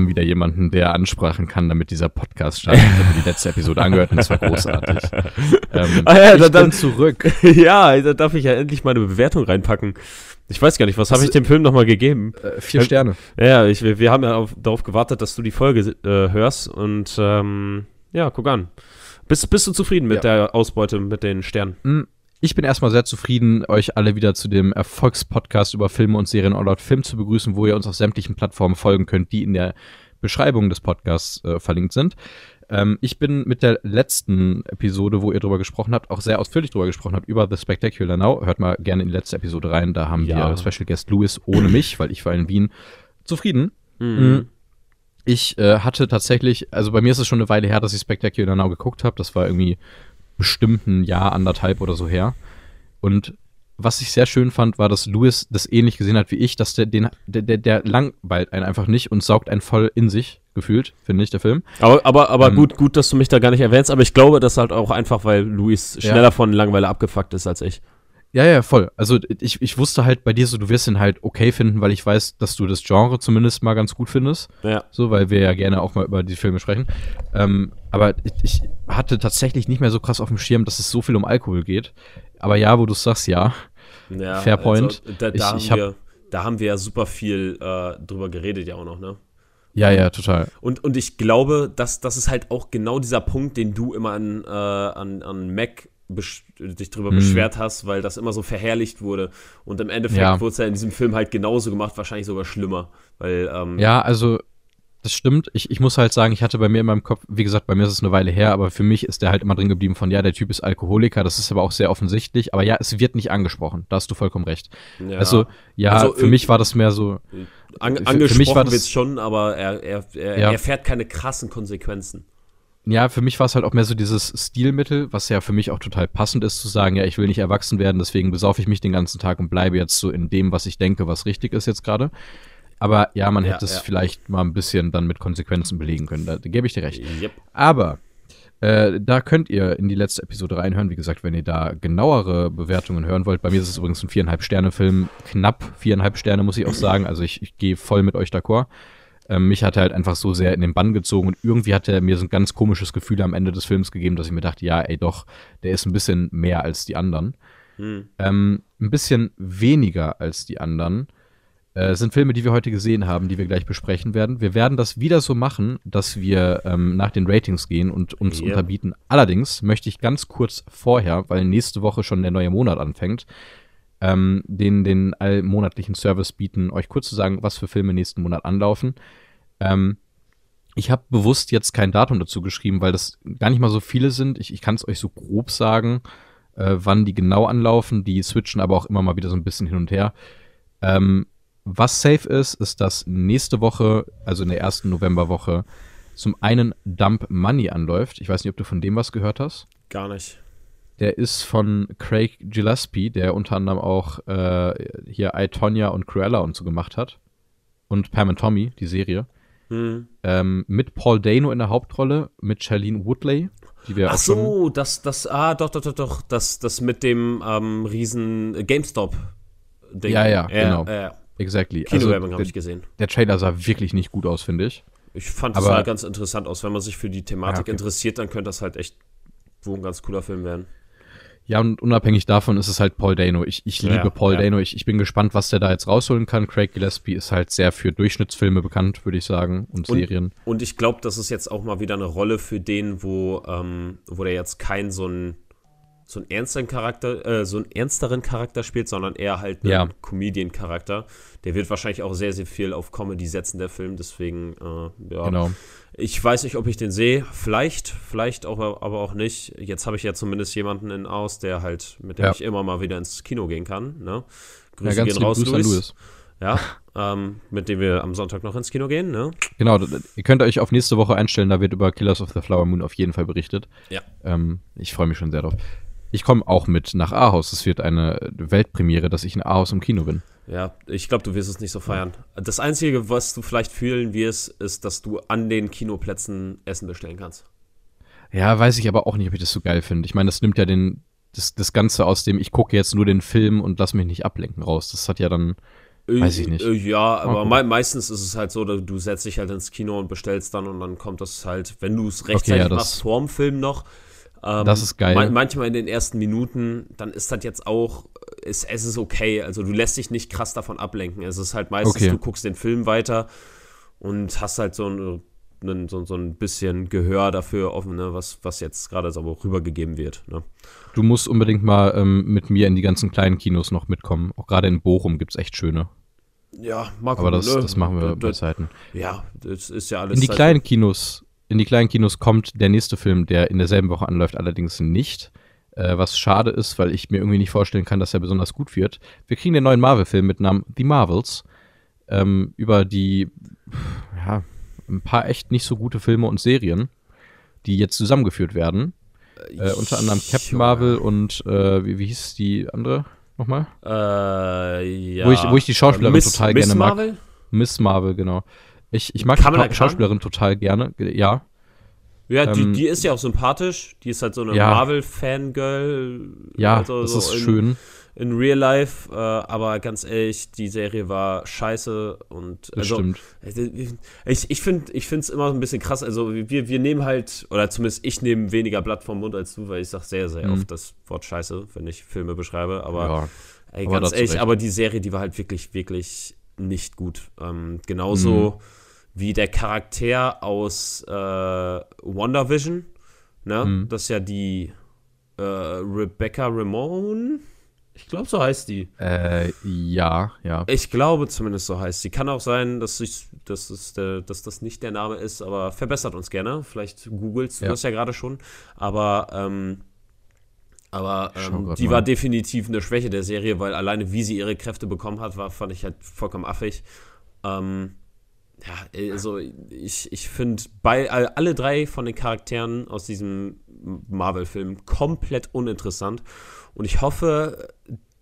haben wieder jemanden, der Ansprachen kann, damit dieser Podcast startet. Ich habe die letzte Episode angehört und es war großartig. Ähm, ah ja, ich da, bin dann zurück. ja, da darf ich ja endlich meine Bewertung reinpacken. Ich weiß gar nicht, was habe ich dem Film nochmal gegeben? Äh, vier Sterne. Ja, ich, wir, wir haben ja auf, darauf gewartet, dass du die Folge äh, hörst und ähm, ja, guck an. Bist, bist du zufrieden mit ja. der Ausbeute, mit den Sternen? Mm, ich bin erstmal sehr zufrieden, euch alle wieder zu dem Erfolgspodcast über Filme und Serien All Out Film zu begrüßen, wo ihr uns auf sämtlichen Plattformen folgen könnt, die in der Beschreibung des Podcasts äh, verlinkt sind. Ähm, ich bin mit der letzten Episode, wo ihr drüber gesprochen habt, auch sehr ausführlich drüber gesprochen habt, über The Spectacular Now. Hört mal gerne in die letzte Episode rein. Da haben ja. wir Special Guest Louis ohne mich, weil ich war in Wien zufrieden. Mhm. Mm. Ich äh, hatte tatsächlich, also bei mir ist es schon eine Weile her, dass ich Spectacular Now geguckt habe. Das war irgendwie bestimmt ein Jahr, anderthalb oder so her. Und was ich sehr schön fand, war, dass Louis das ähnlich gesehen hat wie ich, dass der, den, der, der, der langweilt einen einfach nicht und saugt einen voll in sich, gefühlt, finde ich, der Film. Aber, aber, aber ähm, gut, gut, dass du mich da gar nicht erwähnst, aber ich glaube, das halt auch einfach, weil Louis schneller ja. von Langeweile abgefuckt ist als ich. Ja, ja, voll. Also ich, ich wusste halt bei dir so, du wirst ihn halt okay finden, weil ich weiß, dass du das Genre zumindest mal ganz gut findest. Ja. So, weil wir ja gerne auch mal über die Filme sprechen. Ähm, aber ich, ich hatte tatsächlich nicht mehr so krass auf dem Schirm, dass es so viel um Alkohol geht. Aber ja, wo du sagst, ja. ja Fair point. Also, da, da, ich, haben ich hab, wir, da haben wir ja super viel äh, drüber geredet, ja auch noch, ne? Ja, ja, total. Und, und ich glaube, dass das ist halt auch genau dieser Punkt, den du immer an, äh, an, an Mac dich darüber hm. beschwert hast, weil das immer so verherrlicht wurde. Und im Endeffekt ja. wurde es ja in diesem Film halt genauso gemacht, wahrscheinlich sogar schlimmer. Weil, ähm, ja, also das stimmt. Ich, ich muss halt sagen, ich hatte bei mir in meinem Kopf, wie gesagt, bei mir ist es eine Weile her, aber für mich ist der halt immer drin geblieben von, ja, der Typ ist Alkoholiker, das ist aber auch sehr offensichtlich, aber ja, es wird nicht angesprochen, da hast du vollkommen recht. Ja. Also, ja, also, für mich war das mehr so. An, angesprochen wird es schon, aber er, er, er, ja. er fährt keine krassen Konsequenzen. Ja, für mich war es halt auch mehr so dieses Stilmittel, was ja für mich auch total passend ist, zu sagen, ja, ich will nicht erwachsen werden, deswegen besaufe ich mich den ganzen Tag und bleibe jetzt so in dem, was ich denke, was richtig ist jetzt gerade. Aber ja, man ja, hätte es ja. vielleicht mal ein bisschen dann mit Konsequenzen belegen können. Da, da gebe ich dir recht. Yep. Aber äh, da könnt ihr in die letzte Episode reinhören. Wie gesagt, wenn ihr da genauere Bewertungen hören wollt. Bei mir ist es übrigens ein viereinhalb Sterne Film. Knapp viereinhalb Sterne, muss ich auch sagen. Also ich, ich gehe voll mit euch d'accord. Ähm, mich hat er halt einfach so sehr in den Bann gezogen und irgendwie hat er mir so ein ganz komisches Gefühl am Ende des Films gegeben, dass ich mir dachte, ja, ey, doch, der ist ein bisschen mehr als die anderen. Hm. Ähm, ein bisschen weniger als die anderen äh, sind Filme, die wir heute gesehen haben, die wir gleich besprechen werden. Wir werden das wieder so machen, dass wir ähm, nach den Ratings gehen und uns yeah. unterbieten. Allerdings möchte ich ganz kurz vorher, weil nächste Woche schon der neue Monat anfängt, ähm, den, den allmonatlichen Service bieten, euch kurz zu sagen, was für Filme nächsten Monat anlaufen. Ähm, ich habe bewusst jetzt kein Datum dazu geschrieben, weil das gar nicht mal so viele sind. Ich, ich kann es euch so grob sagen, äh, wann die genau anlaufen. Die switchen aber auch immer mal wieder so ein bisschen hin und her. Ähm, was safe ist, ist, dass nächste Woche, also in der ersten Novemberwoche, zum einen Dump Money anläuft. Ich weiß nicht, ob du von dem was gehört hast. Gar nicht. Der ist von Craig Gillespie, der unter anderem auch äh, hier I, Tonya und Cruella und so gemacht hat. Und Pam and Tommy, die Serie. Hm. Ähm, mit Paul Dano in der Hauptrolle, mit Charlene Woodley. Die wir Ach so, das, das, ah, doch, doch, doch, doch, das, das mit dem ähm, riesen GameStop. -Ding. Ja, ja, genau. Äh, exactly. Kinowerbung also, habe ich gesehen. Der Trailer sah wirklich nicht gut aus, finde ich. Ich fand es halt ganz interessant aus. Wenn man sich für die Thematik ja, okay. interessiert, dann könnte das halt echt wo ein ganz cooler Film werden. Ja, und unabhängig davon ist es halt Paul Dano. Ich, ich liebe ja, Paul ja. Dano. Ich, ich bin gespannt, was der da jetzt rausholen kann. Craig Gillespie ist halt sehr für Durchschnittsfilme bekannt, würde ich sagen, und, und Serien. Und ich glaube, das ist jetzt auch mal wieder eine Rolle für den, wo, ähm, wo der jetzt kein so ein so einen ernsteren Charakter, äh, so einen ernsteren Charakter spielt, sondern eher halt einen ja. Comedian-Charakter. Der wird wahrscheinlich auch sehr, sehr viel auf Comedy setzen, der Film. Deswegen, äh, ja. Genau. Ich weiß nicht, ob ich den sehe. Vielleicht, vielleicht auch, aber auch nicht. Jetzt habe ich ja zumindest jemanden in aus, der halt, mit dem ja. ich immer mal wieder ins Kino gehen kann. Ne? Grüße ja, gehen raus, Louis. Louis. Ja, ähm, mit dem wir am Sonntag noch ins Kino gehen, ne? Genau, ihr könnt euch auf nächste Woche einstellen, da wird über Killers of the Flower Moon auf jeden Fall berichtet. Ja. Ähm, ich freue mich schon sehr drauf. Ich komme auch mit nach Ahaus. Es wird eine Weltpremiere, dass ich in Ahaus im Kino bin. Ja, ich glaube, du wirst es nicht so feiern. Das Einzige, was du vielleicht fühlen wirst, ist, dass du an den Kinoplätzen Essen bestellen kannst. Ja, weiß ich aber auch nicht, ob ich das so geil finde. Ich meine, das nimmt ja den, das, das Ganze aus dem, ich gucke jetzt nur den Film und lass mich nicht ablenken raus. Das hat ja dann Weiß ich nicht. Ja, aber me meistens ist es halt so, du setzt dich halt ins Kino und bestellst dann und dann kommt das halt, wenn du es rechtzeitig okay, ja, machst, vorm Film noch. Ähm, das ist geil. Man manchmal in den ersten Minuten, dann ist das jetzt auch, ist, es ist okay. Also du lässt dich nicht krass davon ablenken. Es ist halt meistens, okay. du guckst den Film weiter und hast halt so ein, so, so, ein bisschen Gehör dafür offen, ne, was, was jetzt gerade so rübergegeben wird. Ne? Du musst unbedingt mal ähm, mit mir in die ganzen kleinen Kinos noch mitkommen. Auch gerade in Bochum gibt es echt schöne. Ja, mag Aber das, ne? das machen wir bei Zeiten. Ja, das ist ja alles. In die kleinen Kinos in die kleinen Kinos kommt der nächste Film, der in derselben Woche anläuft, allerdings nicht. Äh, was schade ist, weil ich mir irgendwie nicht vorstellen kann, dass er besonders gut wird. Wir kriegen den neuen Marvel-Film mit Namen The Marvels. Ähm, über die, ja, ein paar echt nicht so gute Filme und Serien, die jetzt zusammengeführt werden. Äh, unter anderem Captain Marvel und äh, wie, wie hieß die andere nochmal? Äh, ja. Wo ich, wo ich die Schauspielerin Miss, total Miss gerne mag. Marvel? Miss Marvel, genau. Ich, ich mag Kamala die Schauspielerin total gerne, ja. Ja, die, ähm, die ist ja auch sympathisch. Die ist halt so eine ja. Marvel-Fangirl. Ja, also das so ist in, schön. In Real Life, äh, aber ganz ehrlich, die Serie war scheiße und das also, stimmt. Ich, ich finde es immer ein bisschen krass. Also wir, wir nehmen halt, oder zumindest ich nehme weniger Blatt vom Mund als du, weil ich sage sehr, sehr mhm. oft das Wort scheiße, wenn ich Filme beschreibe. Aber, ja, ey, ganz aber ehrlich, aber die Serie, die war halt wirklich, wirklich nicht gut. Ähm, genauso. Mhm wie der Charakter aus äh, WandaVision. Ne? Mhm. Das ist ja die äh, Rebecca Ramon. Ich glaube, so heißt die. Äh, ja, ja. Ich glaube zumindest so heißt sie. Kann auch sein, dass, ich, dass, es der, dass das nicht der Name ist, aber verbessert uns gerne. Vielleicht googelst du ja. das ja gerade schon. Aber, ähm, aber ähm, die mal. war definitiv eine Schwäche der Serie, weil alleine wie sie ihre Kräfte bekommen hat, war, fand ich halt vollkommen affig. Ähm, ja, also ich, ich finde alle drei von den Charakteren aus diesem Marvel-Film komplett uninteressant. Und ich hoffe,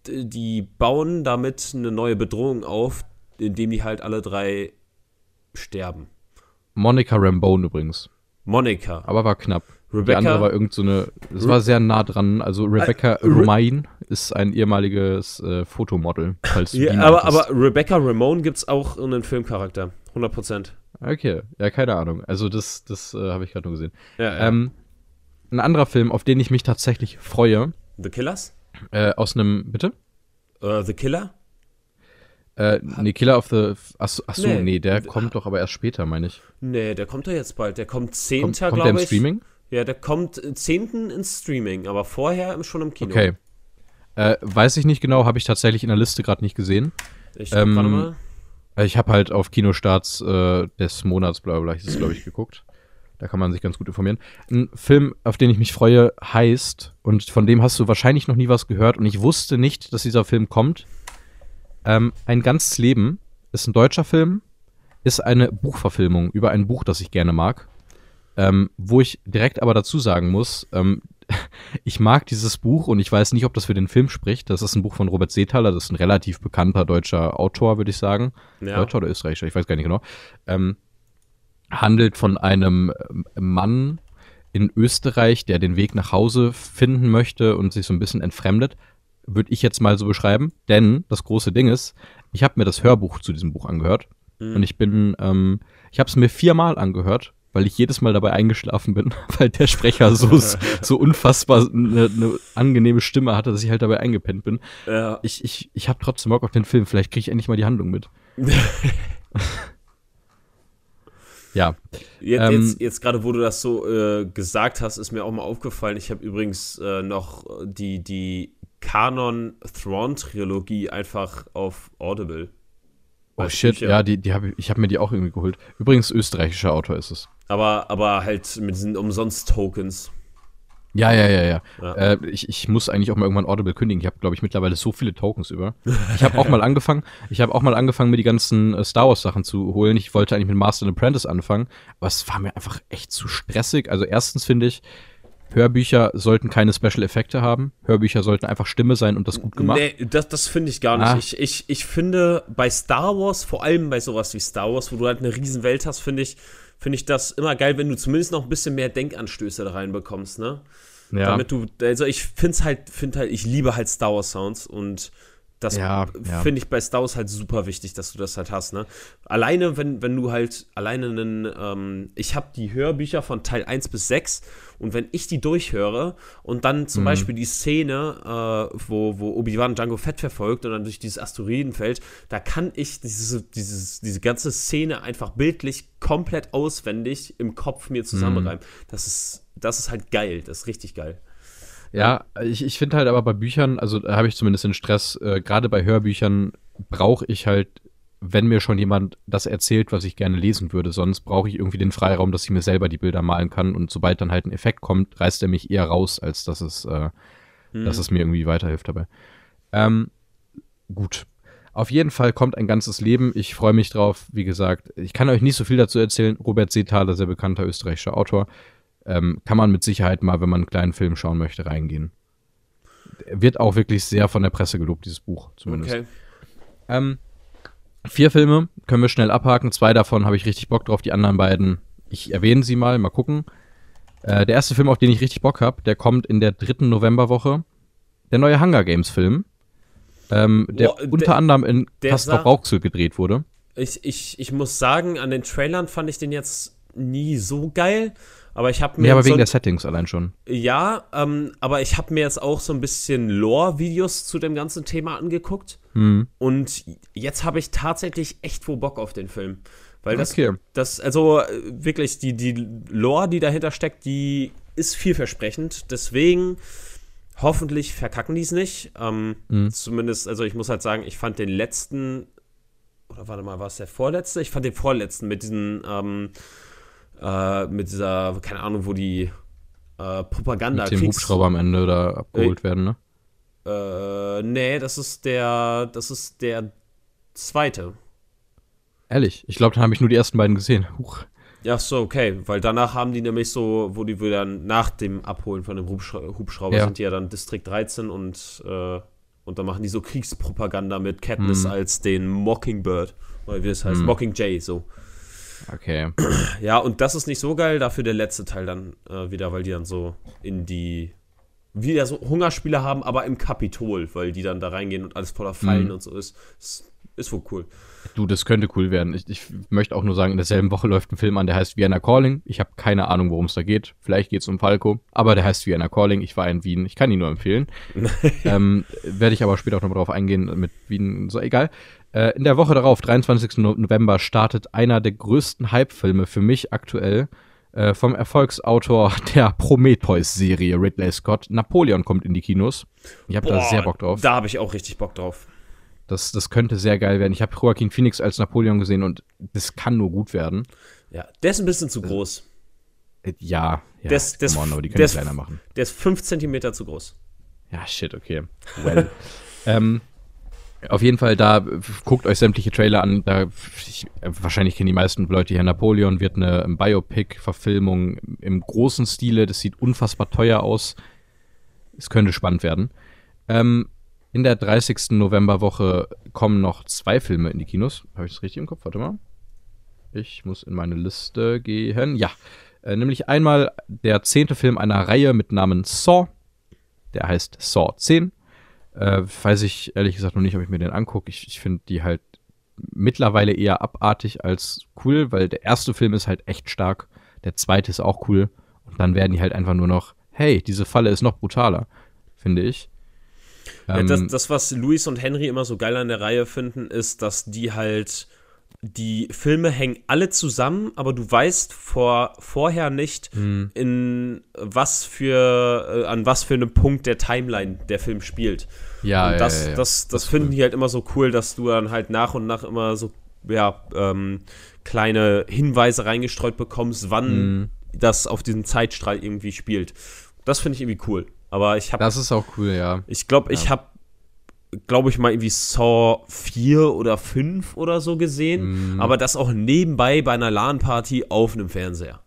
die bauen damit eine neue Bedrohung auf, indem die halt alle drei sterben. Monica Rambone übrigens. Monica. Aber war knapp. Rebecca, die andere war irgend so eine, es war sehr nah dran. Also Rebecca äh, Romain ist ein ehemaliges äh, Fotomodel. Falls ja, aber, aber Rebecca Ramone gibt es auch einen Filmcharakter. 100 Prozent. Okay, ja, keine Ahnung. Also das, das äh, habe ich gerade nur gesehen. Ja, ja. Ähm, ein anderer Film, auf den ich mich tatsächlich freue. The Killers? Äh, aus einem, bitte? Uh, The Killer? Äh, nee, Killer of the. Achso, ach nee. nee, der kommt doch aber erst später, meine ich. Nee, der kommt doch jetzt bald. Der kommt 10. glaube ich. Kommt der im Streaming? Ja, der kommt 10. ins Streaming, aber vorher schon im Kino. Okay. Äh, weiß ich nicht genau, habe ich tatsächlich in der Liste gerade nicht gesehen. Ich ähm, mal. Äh, ich habe halt auf Kinostarts äh, des Monats, bla bla, ist glaube ich, geguckt. Da kann man sich ganz gut informieren. Ein Film, auf den ich mich freue, heißt, und von dem hast du wahrscheinlich noch nie was gehört, und ich wusste nicht, dass dieser Film kommt. Ähm, ein ganzes Leben ist ein deutscher Film, ist eine Buchverfilmung über ein Buch, das ich gerne mag. Ähm, wo ich direkt aber dazu sagen muss, ähm, ich mag dieses Buch und ich weiß nicht, ob das für den Film spricht. Das ist ein Buch von Robert Seethaler, das ist ein relativ bekannter deutscher Autor, würde ich sagen. Ja. Deutscher oder Österreicher, ich weiß gar nicht genau. Ähm, handelt von einem ähm, Mann in Österreich, der den Weg nach Hause finden möchte und sich so ein bisschen entfremdet. Würde ich jetzt mal so beschreiben. Denn das große Ding ist, ich habe mir das Hörbuch zu diesem Buch angehört. Mhm. Und ich bin, ähm, ich habe es mir viermal angehört weil ich jedes Mal dabei eingeschlafen bin, weil der Sprecher so, so unfassbar eine, eine angenehme Stimme hatte, dass ich halt dabei eingepennt bin. Ja. Ich, ich, ich habe trotzdem Bock auf den Film. Vielleicht kriege ich endlich mal die Handlung mit. ja. Jetzt, ähm, jetzt, jetzt gerade, wo du das so äh, gesagt hast, ist mir auch mal aufgefallen. Ich habe übrigens äh, noch die, die Kanon Thrawn Trilogie einfach auf Audible. Oh shit, ja, die, die hab ich, ich habe mir die auch irgendwie geholt. Übrigens, österreichischer Autor ist es. Aber, aber halt mit diesen Umsonst-Tokens. Ja, ja, ja, ja. ja. Äh, ich, ich muss eigentlich auch mal irgendwann Audible kündigen. Ich habe, glaube ich, mittlerweile so viele Tokens über. Ich habe auch mal angefangen, ich habe auch mal angefangen, mir die ganzen äh, Star Wars Sachen zu holen. Ich wollte eigentlich mit Master and Apprentice anfangen, aber es war mir einfach echt zu stressig. Also erstens finde ich, Hörbücher sollten keine Special Effekte haben. Hörbücher sollten einfach Stimme sein und das gut gemacht. Nee, das, das finde ich gar nicht. Ah. Ich, ich, ich finde bei Star Wars, vor allem bei sowas wie Star Wars, wo du halt eine riesen Welt hast, finde ich, finde ich das immer geil, wenn du zumindest noch ein bisschen mehr Denkanstöße da reinbekommst, ne? Ja. Damit du, also ich finde halt, finde halt, ich liebe halt Star Wars Sounds und das ja, ja. finde ich bei Star Wars halt super wichtig, dass du das halt hast, ne? Alleine, wenn, wenn du halt alleine einen, ähm, ich habe die Hörbücher von Teil 1 bis 6 und wenn ich die durchhöre und dann zum mhm. Beispiel die Szene, äh, wo, wo Obi-Wan Django Fett verfolgt und dann durch dieses Asteroidenfeld, da kann ich diese, dieses, diese ganze Szene einfach bildlich komplett auswendig im Kopf mir zusammenreimen. Mhm. Das ist, das ist halt geil, das ist richtig geil. Ja, ich, ich finde halt aber bei Büchern, also da habe ich zumindest den Stress, äh, gerade bei Hörbüchern brauche ich halt, wenn mir schon jemand das erzählt, was ich gerne lesen würde. Sonst brauche ich irgendwie den Freiraum, dass ich mir selber die Bilder malen kann. Und sobald dann halt ein Effekt kommt, reißt er mich eher raus, als dass es, äh, hm. dass es mir irgendwie weiterhilft dabei. Ähm, gut. Auf jeden Fall kommt ein ganzes Leben. Ich freue mich drauf. Wie gesagt, ich kann euch nicht so viel dazu erzählen. Robert Seethaler, sehr bekannter österreichischer Autor ähm, kann man mit Sicherheit mal, wenn man einen kleinen Film schauen möchte, reingehen. Wird auch wirklich sehr von der Presse gelobt, dieses Buch zumindest. Okay. Ähm, vier Filme können wir schnell abhaken. Zwei davon habe ich richtig Bock drauf, die anderen beiden, ich erwähne sie mal, mal gucken. Äh, der erste Film, auf den ich richtig Bock habe, der kommt in der dritten Novemberwoche. Der neue Hunger Games Film, ähm, der Boah, unter der, anderem in Castor Rauxel gedreht wurde. Ich, ich, ich muss sagen, an den Trailern fand ich den jetzt nie so geil. Aber ich habe mir. Ja, aber wegen so, der Settings allein schon. Ja, ähm, aber ich habe mir jetzt auch so ein bisschen Lore-Videos zu dem ganzen Thema angeguckt. Mhm. Und jetzt habe ich tatsächlich echt wo Bock auf den Film. Weil das, okay. das, also wirklich, die, die Lore, die dahinter steckt, die ist vielversprechend. Deswegen hoffentlich verkacken die es nicht. Ähm, mhm. Zumindest, also ich muss halt sagen, ich fand den letzten, oder warte mal, war es der vorletzte? Ich fand den vorletzten mit diesen, ähm, äh, mit dieser, keine Ahnung, wo die äh, Propaganda. Mit dem Kriegs Hubschrauber am Ende da abgeholt äh, werden, ne? Äh, nee, das ist der, das ist der zweite. Ehrlich, ich glaube, dann habe ich nur die ersten beiden gesehen. Huch. Ja, so, okay, weil danach haben die nämlich so, wo die wieder nach dem Abholen von dem Hubschra Hubschrauber ja. sind die ja dann Distrikt 13 und, äh, und dann machen die so Kriegspropaganda mit Katniss hm. als den Mockingbird, oder wie das heißt, hm. Mockingjay, so. Okay. Ja, und das ist nicht so geil, dafür der letzte Teil dann äh, wieder, weil die dann so in die wieder so Hungerspiele haben, aber im Kapitol, weil die dann da reingehen und alles voller Fallen mhm. und so ist. ist. Ist wohl cool. Du, das könnte cool werden. Ich, ich, möchte auch nur sagen, in derselben Woche läuft ein Film an, der heißt Vienna Calling. Ich habe keine Ahnung, worum es da geht. Vielleicht geht es um Falco, aber der heißt Vienna Calling. Ich war in Wien. Ich kann ihn nur empfehlen. ähm, Werde ich aber später auch noch drauf eingehen mit Wien. So, egal. Äh, in der Woche darauf, 23. November, startet einer der größten Hype-Filme für mich aktuell äh, vom Erfolgsautor der Prometheus-Serie Ridley Scott. Napoleon kommt in die Kinos. Ich habe da sehr Bock drauf. Da habe ich auch richtig Bock drauf. Das, das könnte sehr geil werden. Ich habe Joaquin Phoenix als Napoleon gesehen und das kann nur gut werden. Ja, der ist ein bisschen zu groß. Äh, ja, ja. Der ist, der on, die können der kleiner machen. Der ist 5 cm zu groß. Ja, shit, okay. Well. ähm, auf jeden Fall, da guckt euch sämtliche Trailer an. Da, ich, wahrscheinlich kennen die meisten Leute hier Napoleon, wird eine Biopic-Verfilmung im großen Stile. Das sieht unfassbar teuer aus. Es könnte spannend werden. Ähm, in der 30. Novemberwoche kommen noch zwei Filme in die Kinos. Habe ich das richtig im Kopf? Warte mal. Ich muss in meine Liste gehen. Ja. Äh, nämlich einmal der zehnte Film einer Reihe mit Namen Saw. Der heißt Saw 10. Äh, weiß ich ehrlich gesagt noch nicht, ob ich mir den angucke. Ich, ich finde die halt mittlerweile eher abartig als cool, weil der erste Film ist halt echt stark. Der zweite ist auch cool. Und dann werden die halt einfach nur noch, hey, diese Falle ist noch brutaler, finde ich. Ja, das, ähm, das, was Luis und Henry immer so geil an der Reihe finden, ist, dass die halt die Filme hängen alle zusammen, aber du weißt vor, vorher nicht, mhm. in was für, äh, an was für einem Punkt der Timeline der Film spielt. Ja, und das, ja, ja, das, das, das finden cool. die halt immer so cool, dass du dann halt nach und nach immer so, ja, ähm, kleine Hinweise reingestreut bekommst, wann mhm. das auf diesem Zeitstrahl irgendwie spielt. Das finde ich irgendwie cool. Aber ich habe. Das ist auch cool, ja. Ich glaube, ja. ich habe, glaube ich, mal irgendwie Saw 4 oder 5 oder so gesehen. Mm. Aber das auch nebenbei bei einer LAN-Party auf einem Fernseher.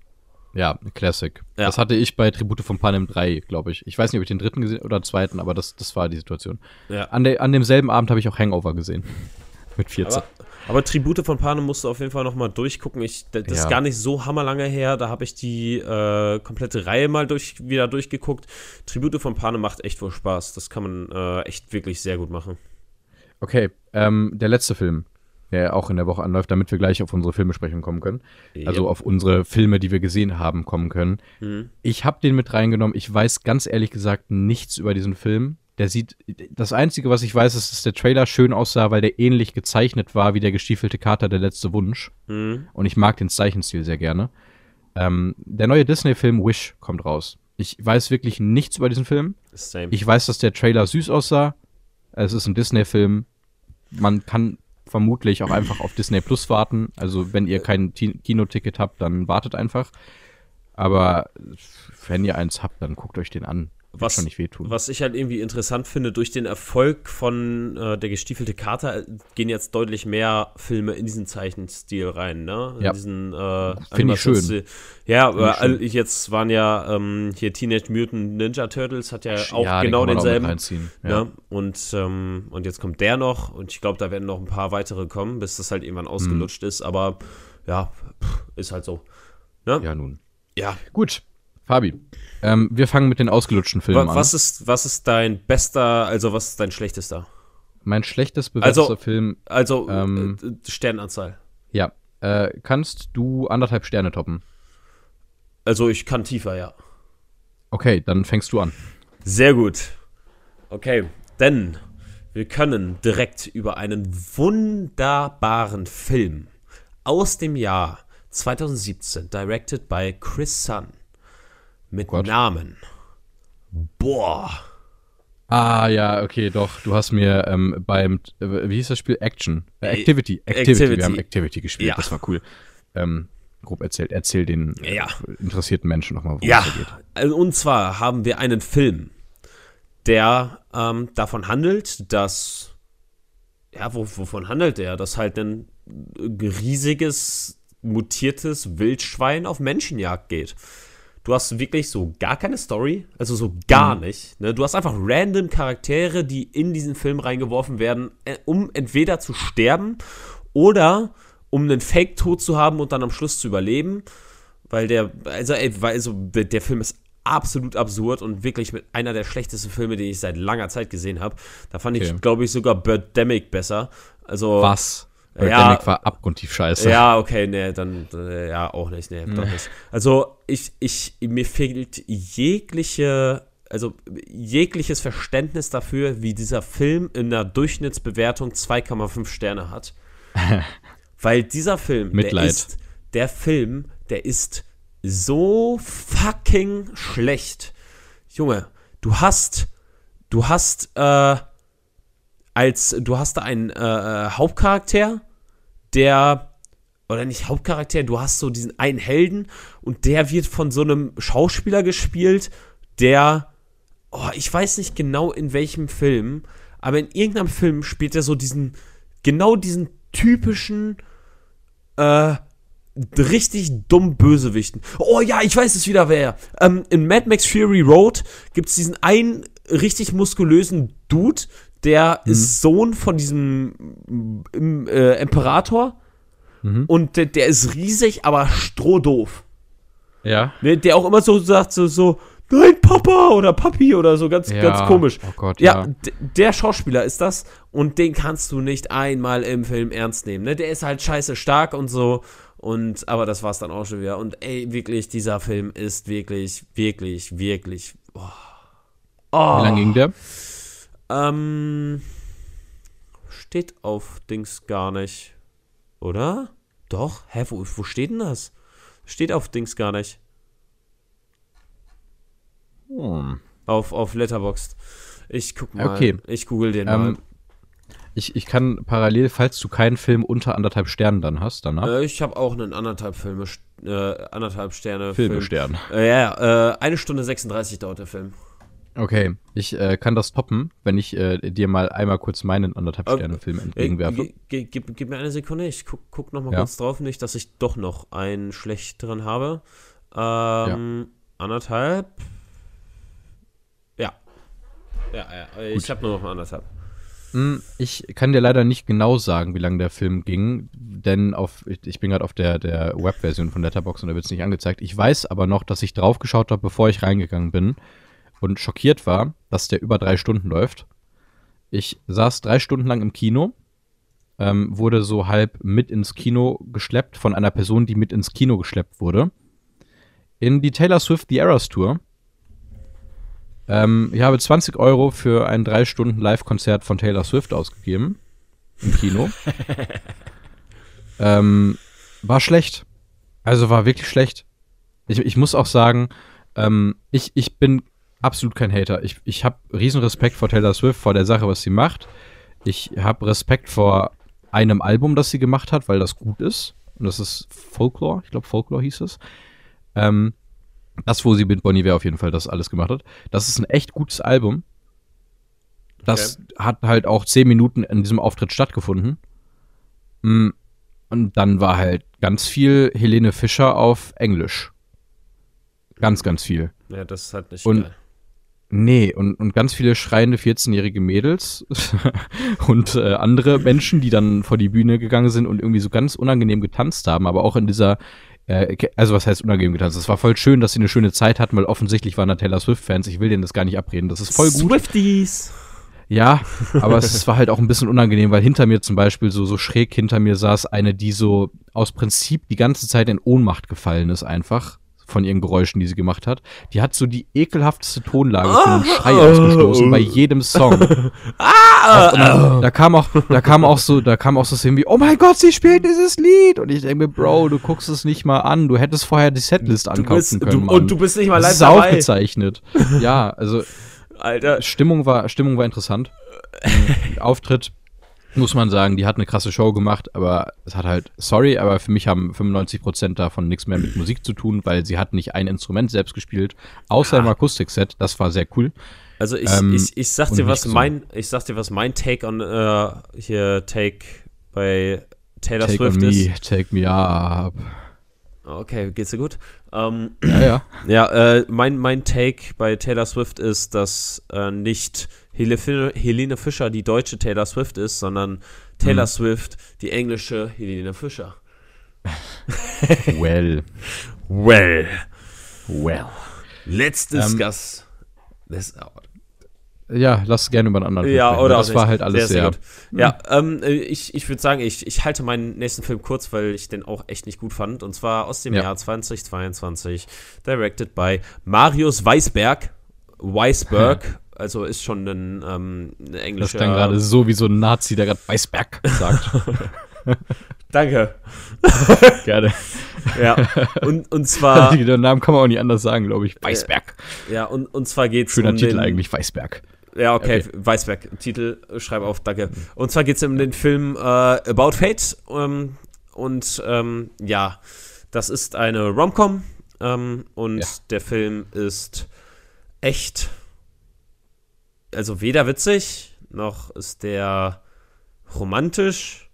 Ja, Classic. Ja. Das hatte ich bei Tribute von Panem 3, glaube ich. Ich weiß nicht, ob ich den dritten gesehen oder zweiten, aber das, das war die Situation. Ja. An, de, an demselben Abend habe ich auch Hangover gesehen. Mit 14. Aber, aber Tribute von Panem musst du auf jeden Fall noch mal durchgucken. Ich, das ja. ist gar nicht so hammerlange her. Da habe ich die äh, komplette Reihe mal durch, wieder durchgeguckt. Tribute von Panem macht echt wohl Spaß. Das kann man äh, echt wirklich sehr gut machen. Okay, ähm, der letzte Film, der auch in der Woche anläuft, damit wir gleich auf unsere Filmbesprechung kommen können. Ja. Also auf unsere Filme, die wir gesehen haben, kommen können. Mhm. Ich habe den mit reingenommen. Ich weiß ganz ehrlich gesagt nichts über diesen Film. Der sieht, das Einzige, was ich weiß, ist, dass der Trailer schön aussah, weil der ähnlich gezeichnet war wie der gestiefelte Kater Der letzte Wunsch. Mhm. Und ich mag den Zeichenstil sehr gerne. Ähm, der neue Disney-Film Wish kommt raus. Ich weiß wirklich nichts über diesen Film. Same. Ich weiß, dass der Trailer süß aussah. Es ist ein Disney-Film. Man kann vermutlich auch einfach auf Disney Plus warten. Also, wenn ihr kein Kinoticket habt, dann wartet einfach. Aber wenn ihr eins habt, dann guckt euch den an was, schon nicht wehtun. Was ich halt irgendwie interessant finde, durch den Erfolg von äh, Der gestiefelte Kater gehen jetzt deutlich mehr Filme in diesen Zeichenstil rein, ne? In ja. diesen äh, Finde ich schön. Ja, aber schön. jetzt waren ja ähm, hier Teenage Mutant Ninja Turtles hat ja auch ja, genau den denselben. Auch ja. Ne? Und, ähm, und jetzt kommt der noch und ich glaube, da werden noch ein paar weitere kommen, bis das halt irgendwann ausgelutscht mhm. ist, aber ja, ist halt so. Ne? Ja, nun. Ja. Gut, Fabi, ähm, wir fangen mit den ausgelutschten Filmen was, was an. Ist, was ist dein bester, also was ist dein schlechtester? Mein schlechtest bewerteter also, Film. Also ähm, äh, Sternanzahl. Ja. Äh, kannst du anderthalb Sterne toppen? Also ich kann tiefer, ja. Okay, dann fängst du an. Sehr gut. Okay, denn wir können direkt über einen wunderbaren Film aus dem Jahr 2017, directed by Chris Sun, mit Gott. Namen. Boah. Ah, ja, okay, doch. Du hast mir ähm, beim, äh, wie hieß das Spiel? Action. Äh, Activity. Activity. Activity. Wir haben Activity gespielt. Ja. Das war cool. Ähm, grob erzählt. Erzähl den äh, ja. interessierten Menschen nochmal, worum ja. es geht. Also, und zwar haben wir einen Film, der ähm, davon handelt, dass, ja, wo, wovon handelt der? Dass halt ein riesiges, mutiertes Wildschwein auf Menschenjagd geht. Du hast wirklich so gar keine Story, also so gar mhm. nicht. Ne? Du hast einfach random Charaktere, die in diesen Film reingeworfen werden, äh, um entweder zu sterben oder um einen Fake-Tod zu haben und dann am Schluss zu überleben. Weil der, also, ey, also der Film ist absolut absurd und wirklich mit einer der schlechtesten Filme, die ich seit langer Zeit gesehen habe. Da fand okay. ich, glaube ich, sogar Birdemic besser. Also. Was? Birdemic ja, war abgrundtief scheiße. Ja, okay, nee, dann äh, ja auch nicht, nee, doch nicht. Also ich, ich, mir fehlt jegliche, also jegliches Verständnis dafür, wie dieser Film in der Durchschnittsbewertung 2,5 Sterne hat. Weil dieser Film, Mitleid. der ist, der Film, der ist so fucking schlecht. Junge, du hast, du hast, äh, als du hast da einen äh, äh, Hauptcharakter, der oder nicht Hauptcharakter, du hast so diesen einen Helden und der wird von so einem Schauspieler gespielt, der oh, ich weiß nicht genau in welchem Film, aber in irgendeinem Film spielt er so diesen genau diesen typischen äh, richtig dumm Bösewichten. Oh ja, ich weiß es wieder wer. Ähm, in Mad Max Fury Road gibt es diesen einen richtig muskulösen Dude, der mhm. ist Sohn von diesem äh, Imperator. Mhm. Und der, der, ist riesig, aber strohdoof. Ja. Ne, der auch immer so sagt, so, so, nein, Papa oder Papi oder so, ganz, ja. ganz komisch. Oh Gott, ja. ja der Schauspieler ist das und den kannst du nicht einmal im Film ernst nehmen. Ne? Der ist halt scheiße stark und so. Und, aber das war's dann auch schon wieder. Und ey, wirklich, dieser Film ist wirklich, wirklich, wirklich. Oh. Oh. Wie lang ging der? Ähm, steht auf Dings gar nicht. Oder? Doch? Hä, wo, wo steht denn das? Steht auf Dings gar nicht. Hm. Auf, auf Letterboxd. Ich guck mal. Okay. Ich google den ähm, mal. Ich, ich kann parallel, falls du keinen Film unter anderthalb Sternen dann hast, danach. Äh, ich habe auch einen anderthalb Filme, äh, anderthalb Sterne. Filmestern. Film. Äh, ja, äh, eine Stunde 36 dauert der Film. Okay, ich äh, kann das toppen, wenn ich äh, dir mal einmal kurz meinen anderthalb Sterne Film äh, entgegenwerfe. G gib, gib, mir eine Sekunde, ich guck, guck noch mal ja. kurz drauf, nicht, dass ich doch noch einen schlechteren habe. Ähm, ja. anderthalb. Ja. Ja, ja. Ich habe nur noch anderthalb. Hm, ich kann dir leider nicht genau sagen, wie lange der Film ging, denn auf, ich bin gerade auf der, der Webversion von Letterboxd und da wird es nicht angezeigt. Ich weiß aber noch, dass ich drauf geschaut habe, bevor ich reingegangen bin und schockiert war, dass der über drei Stunden läuft. Ich saß drei Stunden lang im Kino, ähm, wurde so halb mit ins Kino geschleppt von einer Person, die mit ins Kino geschleppt wurde. In die Taylor Swift The Eras Tour. Ähm, ich habe 20 Euro für ein drei Stunden Live-Konzert von Taylor Swift ausgegeben. Im Kino. ähm, war schlecht. Also war wirklich schlecht. Ich, ich muss auch sagen, ähm, ich, ich bin absolut kein Hater. Ich, ich habe riesen Respekt vor Taylor Swift, vor der Sache, was sie macht. Ich habe Respekt vor einem Album, das sie gemacht hat, weil das gut ist. Und das ist Folklore. Ich glaube, Folklore hieß es. Ähm, das, wo sie mit Bonnie Ware auf jeden Fall das alles gemacht hat. Das ist ein echt gutes Album. Das okay. hat halt auch zehn Minuten in diesem Auftritt stattgefunden. Mm, und dann war halt ganz viel Helene Fischer auf Englisch. Ganz, ganz viel. Ja, das ist halt nicht und, geil. Nee, und, und ganz viele schreiende 14-jährige Mädels und äh, andere Menschen, die dann vor die Bühne gegangen sind und irgendwie so ganz unangenehm getanzt haben, aber auch in dieser, äh, also was heißt unangenehm getanzt? Es war voll schön, dass sie eine schöne Zeit hatten, weil offensichtlich waren da Taylor Swift-Fans. Ich will denen das gar nicht abreden. Das ist voll gut. Swifties! Ja, aber es war halt auch ein bisschen unangenehm, weil hinter mir zum Beispiel so, so schräg hinter mir saß eine, die so aus Prinzip die ganze Zeit in Ohnmacht gefallen ist einfach von ihren Geräuschen, die sie gemacht hat. Die hat so die ekelhafteste Tonlage von einem Schrei ausgestoßen bei jedem Song. ah, dann, da kam auch, da kam auch so, da kam auch so Szenen wie, oh mein Gott, sie spielt dieses Lied. Und ich denke mir, Bro, du guckst es nicht mal an. Du hättest vorher die Setlist ankaufen können. Du, und du bist nicht mal live das ist dabei. aufgezeichnet. ja, also Alter. Stimmung war, Stimmung war interessant. Auftritt, muss man sagen, die hat eine krasse Show gemacht, aber es hat halt, sorry, aber für mich haben 95% davon nichts mehr mit Musik zu tun, weil sie hat nicht ein Instrument selbst gespielt, außer im Akustikset. Das war sehr cool. Also ich, ähm, ich, ich sag dir, was mein, ich sag dir, was mein Take on uh, hier Take bei Taylor take Swift on me, ist. Take me up. Okay, geht's dir gut? Ähm, ja, ja. Ja, äh, mein, mein Take bei Taylor Swift ist, dass äh, nicht Helene Fischer die deutsche Taylor Swift ist, sondern Taylor hm. Swift die englische Helene Fischer. well. Well. Well. Let's discuss um, this out. Ja, lass gerne über einen anderen Film Ja, sprechen, oder Das war halt alles sehr. sehr, sehr ja, ähm, ich, ich würde sagen, ich, ich halte meinen nächsten Film kurz, weil ich den auch echt nicht gut fand. Und zwar aus dem ja. Jahr 2022, directed by Marius Weisberg. Weisberg, also ist schon ein ähm, englischer. Das ist dann gerade so wie so ein Nazi, der gerade Weisberg sagt. Danke. Gerne. Ja, und, und zwar. Den Namen kann man auch nicht anders sagen, glaube ich. Weisberg. Ja, und, und zwar geht es um. Schöner Titel eigentlich, Weisberg. Ja, okay, okay. Weißberg, Titel, schreib auf, danke. Und zwar geht es um den Film äh, About Fate. Ähm, und ähm, ja, das ist eine Romcom. Ähm, und ja. der Film ist echt, also weder witzig, noch ist der romantisch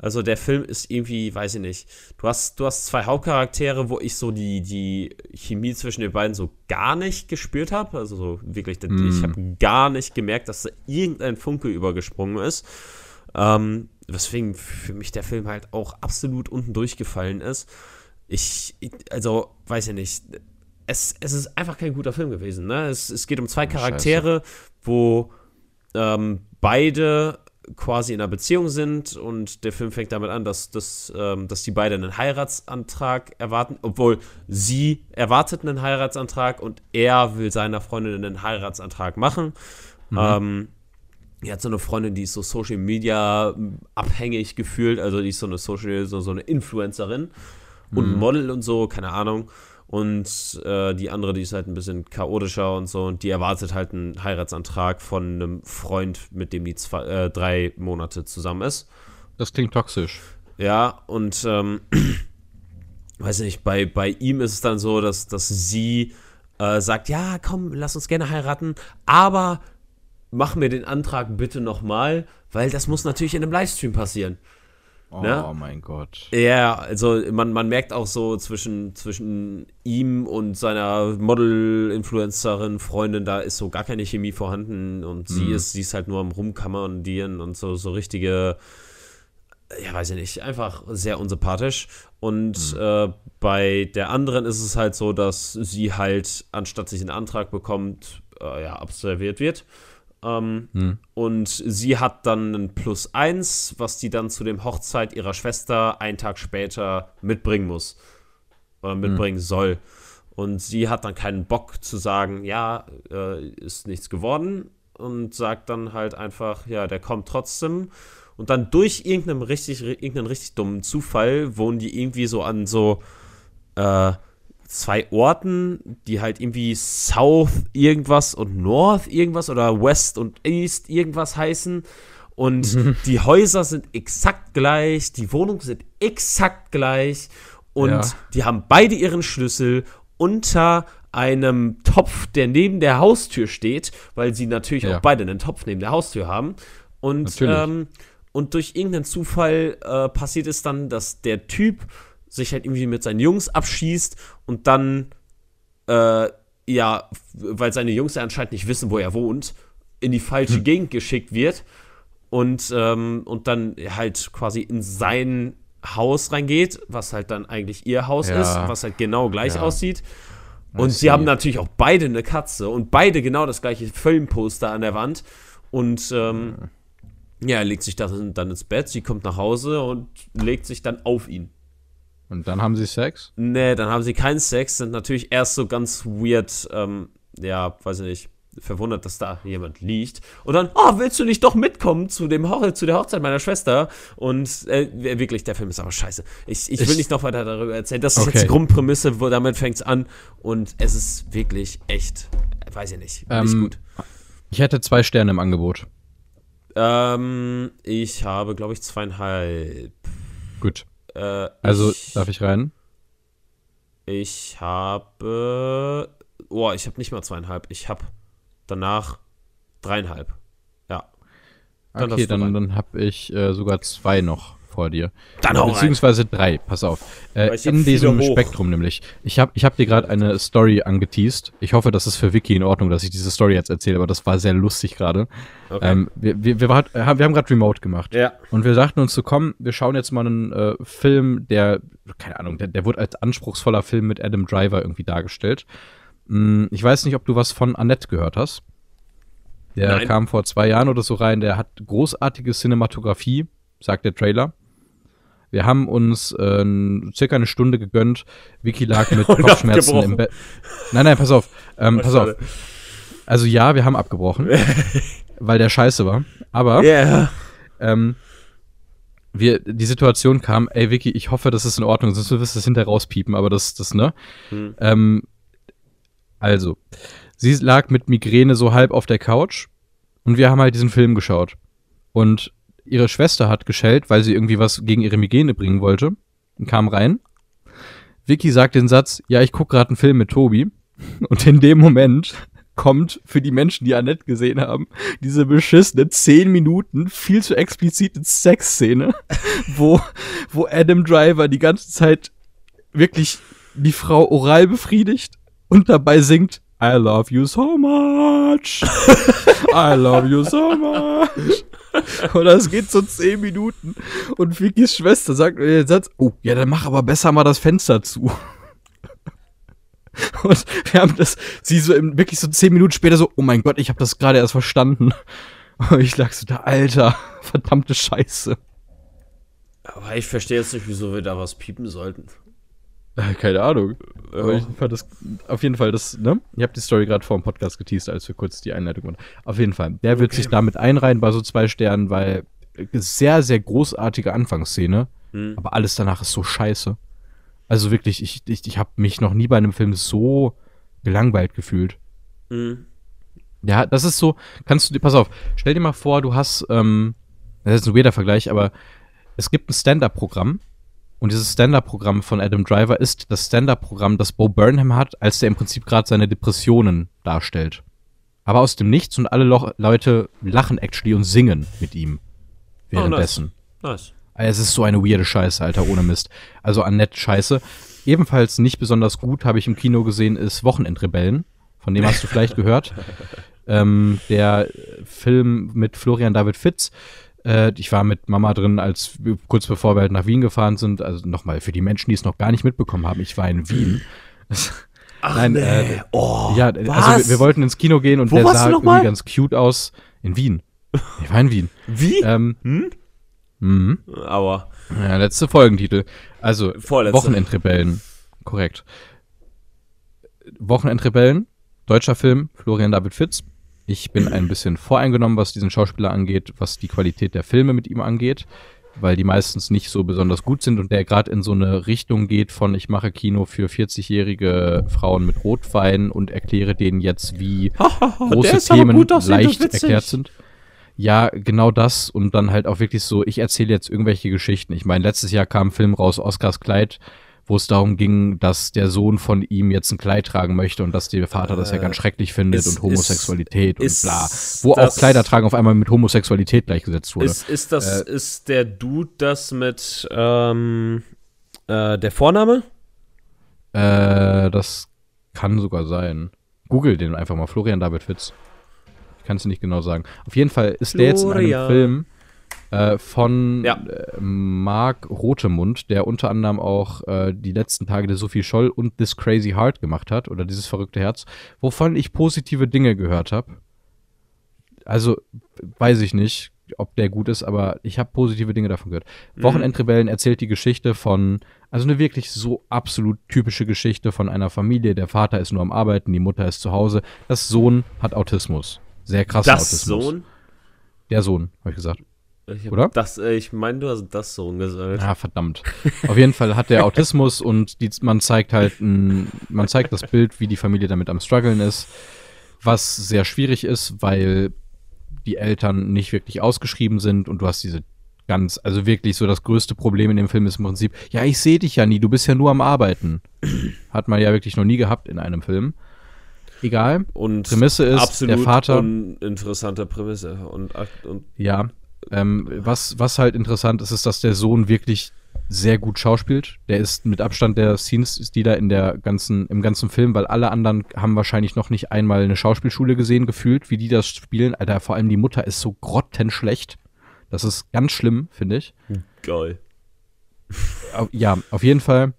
also der Film ist irgendwie, weiß ich nicht. Du hast, du hast zwei Hauptcharaktere, wo ich so die, die Chemie zwischen den beiden so gar nicht gespürt habe. Also so wirklich, mm. ich habe gar nicht gemerkt, dass da irgendein Funke übergesprungen ist. Ähm, weswegen für mich der Film halt auch absolut unten durchgefallen ist. Ich, also, weiß ich nicht. Es, es ist einfach kein guter Film gewesen. Ne? Es, es geht um zwei Charaktere, Scheiße. wo ähm, beide quasi in einer Beziehung sind und der Film fängt damit an, dass, dass, ähm, dass die beiden einen Heiratsantrag erwarten, obwohl sie erwartet einen Heiratsantrag und er will seiner Freundin einen Heiratsantrag machen. Mhm. Ähm, er hat so eine Freundin, die ist so Social Media abhängig gefühlt, also die ist so eine Social, so, so eine Influencerin und mhm. Model und so, keine Ahnung. Und äh, die andere, die ist halt ein bisschen chaotischer und so. Und die erwartet halt einen Heiratsantrag von einem Freund, mit dem die zwei, äh, drei Monate zusammen ist. Das klingt toxisch. Ja, und ähm, weiß nicht, bei, bei ihm ist es dann so, dass, dass sie äh, sagt, ja, komm, lass uns gerne heiraten, aber mach mir den Antrag bitte nochmal, weil das muss natürlich in einem Livestream passieren. Oh ne? mein Gott. Ja, also man, man merkt auch so zwischen, zwischen ihm und seiner Model-Influencerin, Freundin, da ist so gar keine Chemie vorhanden und mhm. sie ist, sie ist halt nur am Rumkammerdieren und so, so richtige, ja, weiß ich nicht, einfach sehr unsympathisch. Und mhm. äh, bei der anderen ist es halt so, dass sie halt, anstatt sich einen Antrag bekommt, äh, ja, absolviert wird. Ähm, hm. Und sie hat dann ein Plus eins, was die dann zu dem Hochzeit ihrer Schwester einen Tag später mitbringen muss. Oder mitbringen hm. soll. Und sie hat dann keinen Bock zu sagen, ja, äh, ist nichts geworden. Und sagt dann halt einfach, ja, der kommt trotzdem. Und dann durch irgendeinen richtig, irgendeinen richtig dummen Zufall wohnen die irgendwie so an so äh, zwei Orten, die halt irgendwie South irgendwas und North irgendwas oder West und East irgendwas heißen. Und mhm. die Häuser sind exakt gleich, die Wohnungen sind exakt gleich. Und ja. die haben beide ihren Schlüssel unter einem Topf, der neben der Haustür steht, weil sie natürlich ja. auch beide einen Topf neben der Haustür haben. Und, ähm, und durch irgendeinen Zufall äh, passiert es dann, dass der Typ sich halt irgendwie mit seinen Jungs abschießt und dann, äh, ja, weil seine Jungs ja anscheinend nicht wissen, wo er wohnt, in die falsche hm. Gegend geschickt wird und, ähm, und dann halt quasi in sein Haus reingeht, was halt dann eigentlich ihr Haus ja. ist, was halt genau gleich ja. aussieht. Und sie haben natürlich auch beide eine Katze und beide genau das gleiche Filmposter an der Wand. Und ähm, ja, er legt sich dann, dann ins Bett, sie kommt nach Hause und legt sich dann auf ihn. Und dann haben sie Sex? Nee, dann haben sie keinen Sex, sind natürlich erst so ganz weird, ähm, ja, weiß ich nicht, verwundert, dass da jemand liegt. Und dann, oh, willst du nicht doch mitkommen zu, dem Ho zu der Hochzeit meiner Schwester? Und äh, wirklich, der Film ist aber scheiße. Ich, ich will ich, nicht noch weiter darüber erzählen. Das ist okay. jetzt die Grundprämisse, wo damit fängt es an. Und es ist wirklich echt, weiß ich nicht, ähm, nicht gut. Ich hätte zwei Sterne im Angebot. Ähm, ich habe, glaube ich, zweieinhalb. Gut. Äh, also, ich, darf ich rein? Ich habe. Oh, ich habe nicht mal zweieinhalb. Ich habe danach dreieinhalb. Ja. Dann okay, dann, dann habe ich äh, sogar zwei noch vor dir. Dann auch Beziehungsweise rein. drei, pass auf. Äh, in diesem Spektrum nämlich. Ich habe ich hab dir gerade eine Story angeteased. Ich hoffe, das ist für Vicky in Ordnung, dass ich diese Story jetzt erzähle, aber das war sehr lustig gerade. Okay. Ähm, wir, wir, wir, wir haben gerade Remote gemacht. Ja. Und wir sagten uns so, komm, wir schauen jetzt mal einen äh, Film, der, keine Ahnung, der, der wurde als anspruchsvoller Film mit Adam Driver irgendwie dargestellt. Hm, ich weiß nicht, ob du was von Annette gehört hast. Der Nein. kam vor zwei Jahren oder so rein. Der hat großartige Cinematografie, sagt der Trailer. Wir haben uns äh, circa eine Stunde gegönnt. Vicky lag mit Kopfschmerzen im Bett. Nein, nein, pass auf. Ähm, pass auf. Also ja, wir haben abgebrochen, weil der scheiße war. Aber yeah. ähm, wir, die Situation kam, ey Vicky, ich hoffe, das ist in Ordnung, sonst wirst du das hinterher rauspiepen, aber das, das, ne? Hm. Ähm, also, sie lag mit Migräne so halb auf der Couch und wir haben halt diesen Film geschaut. Und ihre Schwester hat geschellt, weil sie irgendwie was gegen ihre Migräne bringen wollte und kam rein. Vicky sagt den Satz, ja, ich gucke gerade einen Film mit Tobi. Und in dem Moment kommt für die Menschen, die Annette gesehen haben, diese beschissene 10 Minuten viel zu explizite Sexszene, wo, wo Adam Driver die ganze Zeit wirklich die Frau oral befriedigt und dabei singt I love you so much. I love you so much. Und das geht so zehn Minuten. Und Vickys Schwester sagt den Satz, oh, ja, dann mach aber besser mal das Fenster zu. Und wir haben das, sie so im, wirklich so zehn Minuten später so, oh mein Gott, ich habe das gerade erst verstanden. Und ich lag so da, Alter, verdammte Scheiße. Aber ich verstehe jetzt nicht, wieso wir da was piepen sollten. Äh, keine Ahnung. Aber ich fand das auf jeden Fall das, ne? Ich habe die Story gerade vor dem Podcast geteased, als wir kurz die Einleitung machen. Auf jeden Fall. Der wird okay. sich damit einreihen bei so zwei Sternen, weil sehr, sehr großartige Anfangsszene, hm. aber alles danach ist so scheiße. Also wirklich, ich, ich, ich habe mich noch nie bei einem Film so gelangweilt gefühlt. Hm. Ja, das ist so, kannst du dir, pass auf, stell dir mal vor, du hast, ähm, das ist ein weirder Vergleich, aber es gibt ein Stand-Up-Programm, und dieses Stand-Up-Programm von Adam Driver ist das Stand-Up-Programm, das Bo Burnham hat, als der im Prinzip gerade seine Depressionen darstellt. Aber aus dem Nichts und alle Lo Leute lachen actually und singen mit ihm. Währenddessen. Oh, nice. nice. Es ist so eine weirde Scheiße, Alter, ohne Mist. Also Annette Scheiße. Ebenfalls nicht besonders gut, habe ich im Kino gesehen, ist Wochenendrebellen. Von dem hast du vielleicht gehört. Ähm, der Film mit Florian David Fitz äh, ich war mit Mama drin, als kurz bevor wir halt nach Wien gefahren sind. Also nochmal für die Menschen, die es noch gar nicht mitbekommen haben, ich war in Wien. Ach, Nein, nee. äh, oh, ja, was? also wir, wir, wollten ins Kino gehen und Wo der sah irgendwie ganz cute aus. In Wien. Ich war in Wien. Wie? Ähm, hm? Mhm. Aua. Ja, letzte Folgentitel. Also, Vorletzte. Wochenendrebellen. Korrekt. Wochenendrebellen, deutscher Film, Florian David Fitz. Ich bin ein bisschen voreingenommen, was diesen Schauspieler angeht, was die Qualität der Filme mit ihm angeht weil die meistens nicht so besonders gut sind und der gerade in so eine Richtung geht von ich mache Kino für 40-jährige Frauen mit Rotwein und erkläre denen jetzt, wie große Themen gut, leicht erklärt sind. Ja, genau das und dann halt auch wirklich so, ich erzähle jetzt irgendwelche Geschichten. Ich meine, letztes Jahr kam ein Film raus, Oscars Kleid, wo es darum ging, dass der Sohn von ihm jetzt ein Kleid tragen möchte und dass der Vater das ja ganz äh, schrecklich findet ist, und Homosexualität ist, und bla. Wo auch Kleidertragen auf einmal mit Homosexualität gleichgesetzt wurde. Ist, ist das, äh, ist der Dude das mit ähm, äh, der Vorname? Äh, das kann sogar sein. Google den einfach mal, Florian David Fitz. Ich kann es nicht genau sagen. Auf jeden Fall ist Florian. der jetzt in einem Film äh, von ja. äh, Marc Rotemund, der unter anderem auch äh, die letzten Tage der Sophie Scholl und This Crazy Heart gemacht hat oder dieses verrückte Herz, wovon ich positive Dinge gehört habe. Also weiß ich nicht, ob der gut ist, aber ich habe positive Dinge davon gehört. Mhm. Wochenendrebellen erzählt die Geschichte von, also eine wirklich so absolut typische Geschichte von einer Familie. Der Vater ist nur am Arbeiten, die Mutter ist zu Hause. Das Sohn hat Autismus. Sehr Autismus. Das Sohn? Der Sohn, habe ich gesagt. Ich Oder? Das, äh, ich meine, du hast das so gesagt. Ja, verdammt. Auf jeden Fall hat der Autismus und die, man zeigt halt, ein, man zeigt das Bild, wie die Familie damit am struggeln ist, was sehr schwierig ist, weil die Eltern nicht wirklich ausgeschrieben sind und du hast diese ganz, also wirklich so das größte Problem in dem Film ist im Prinzip, ja, ich sehe dich ja nie, du bist ja nur am Arbeiten. Hat man ja wirklich noch nie gehabt in einem Film. Egal. Und Prämisse ist, der Vater. Interessante Prämisse. Und, und ja, ähm, was, was halt interessant ist, ist, dass der Sohn wirklich sehr gut schauspielt. Der ist mit Abstand der Scenes-Stealer in der ganzen, im ganzen Film, weil alle anderen haben wahrscheinlich noch nicht einmal eine Schauspielschule gesehen, gefühlt, wie die das spielen. Alter, vor allem die Mutter ist so grottenschlecht. Das ist ganz schlimm, finde ich. Geil. Ja, auf jeden Fall.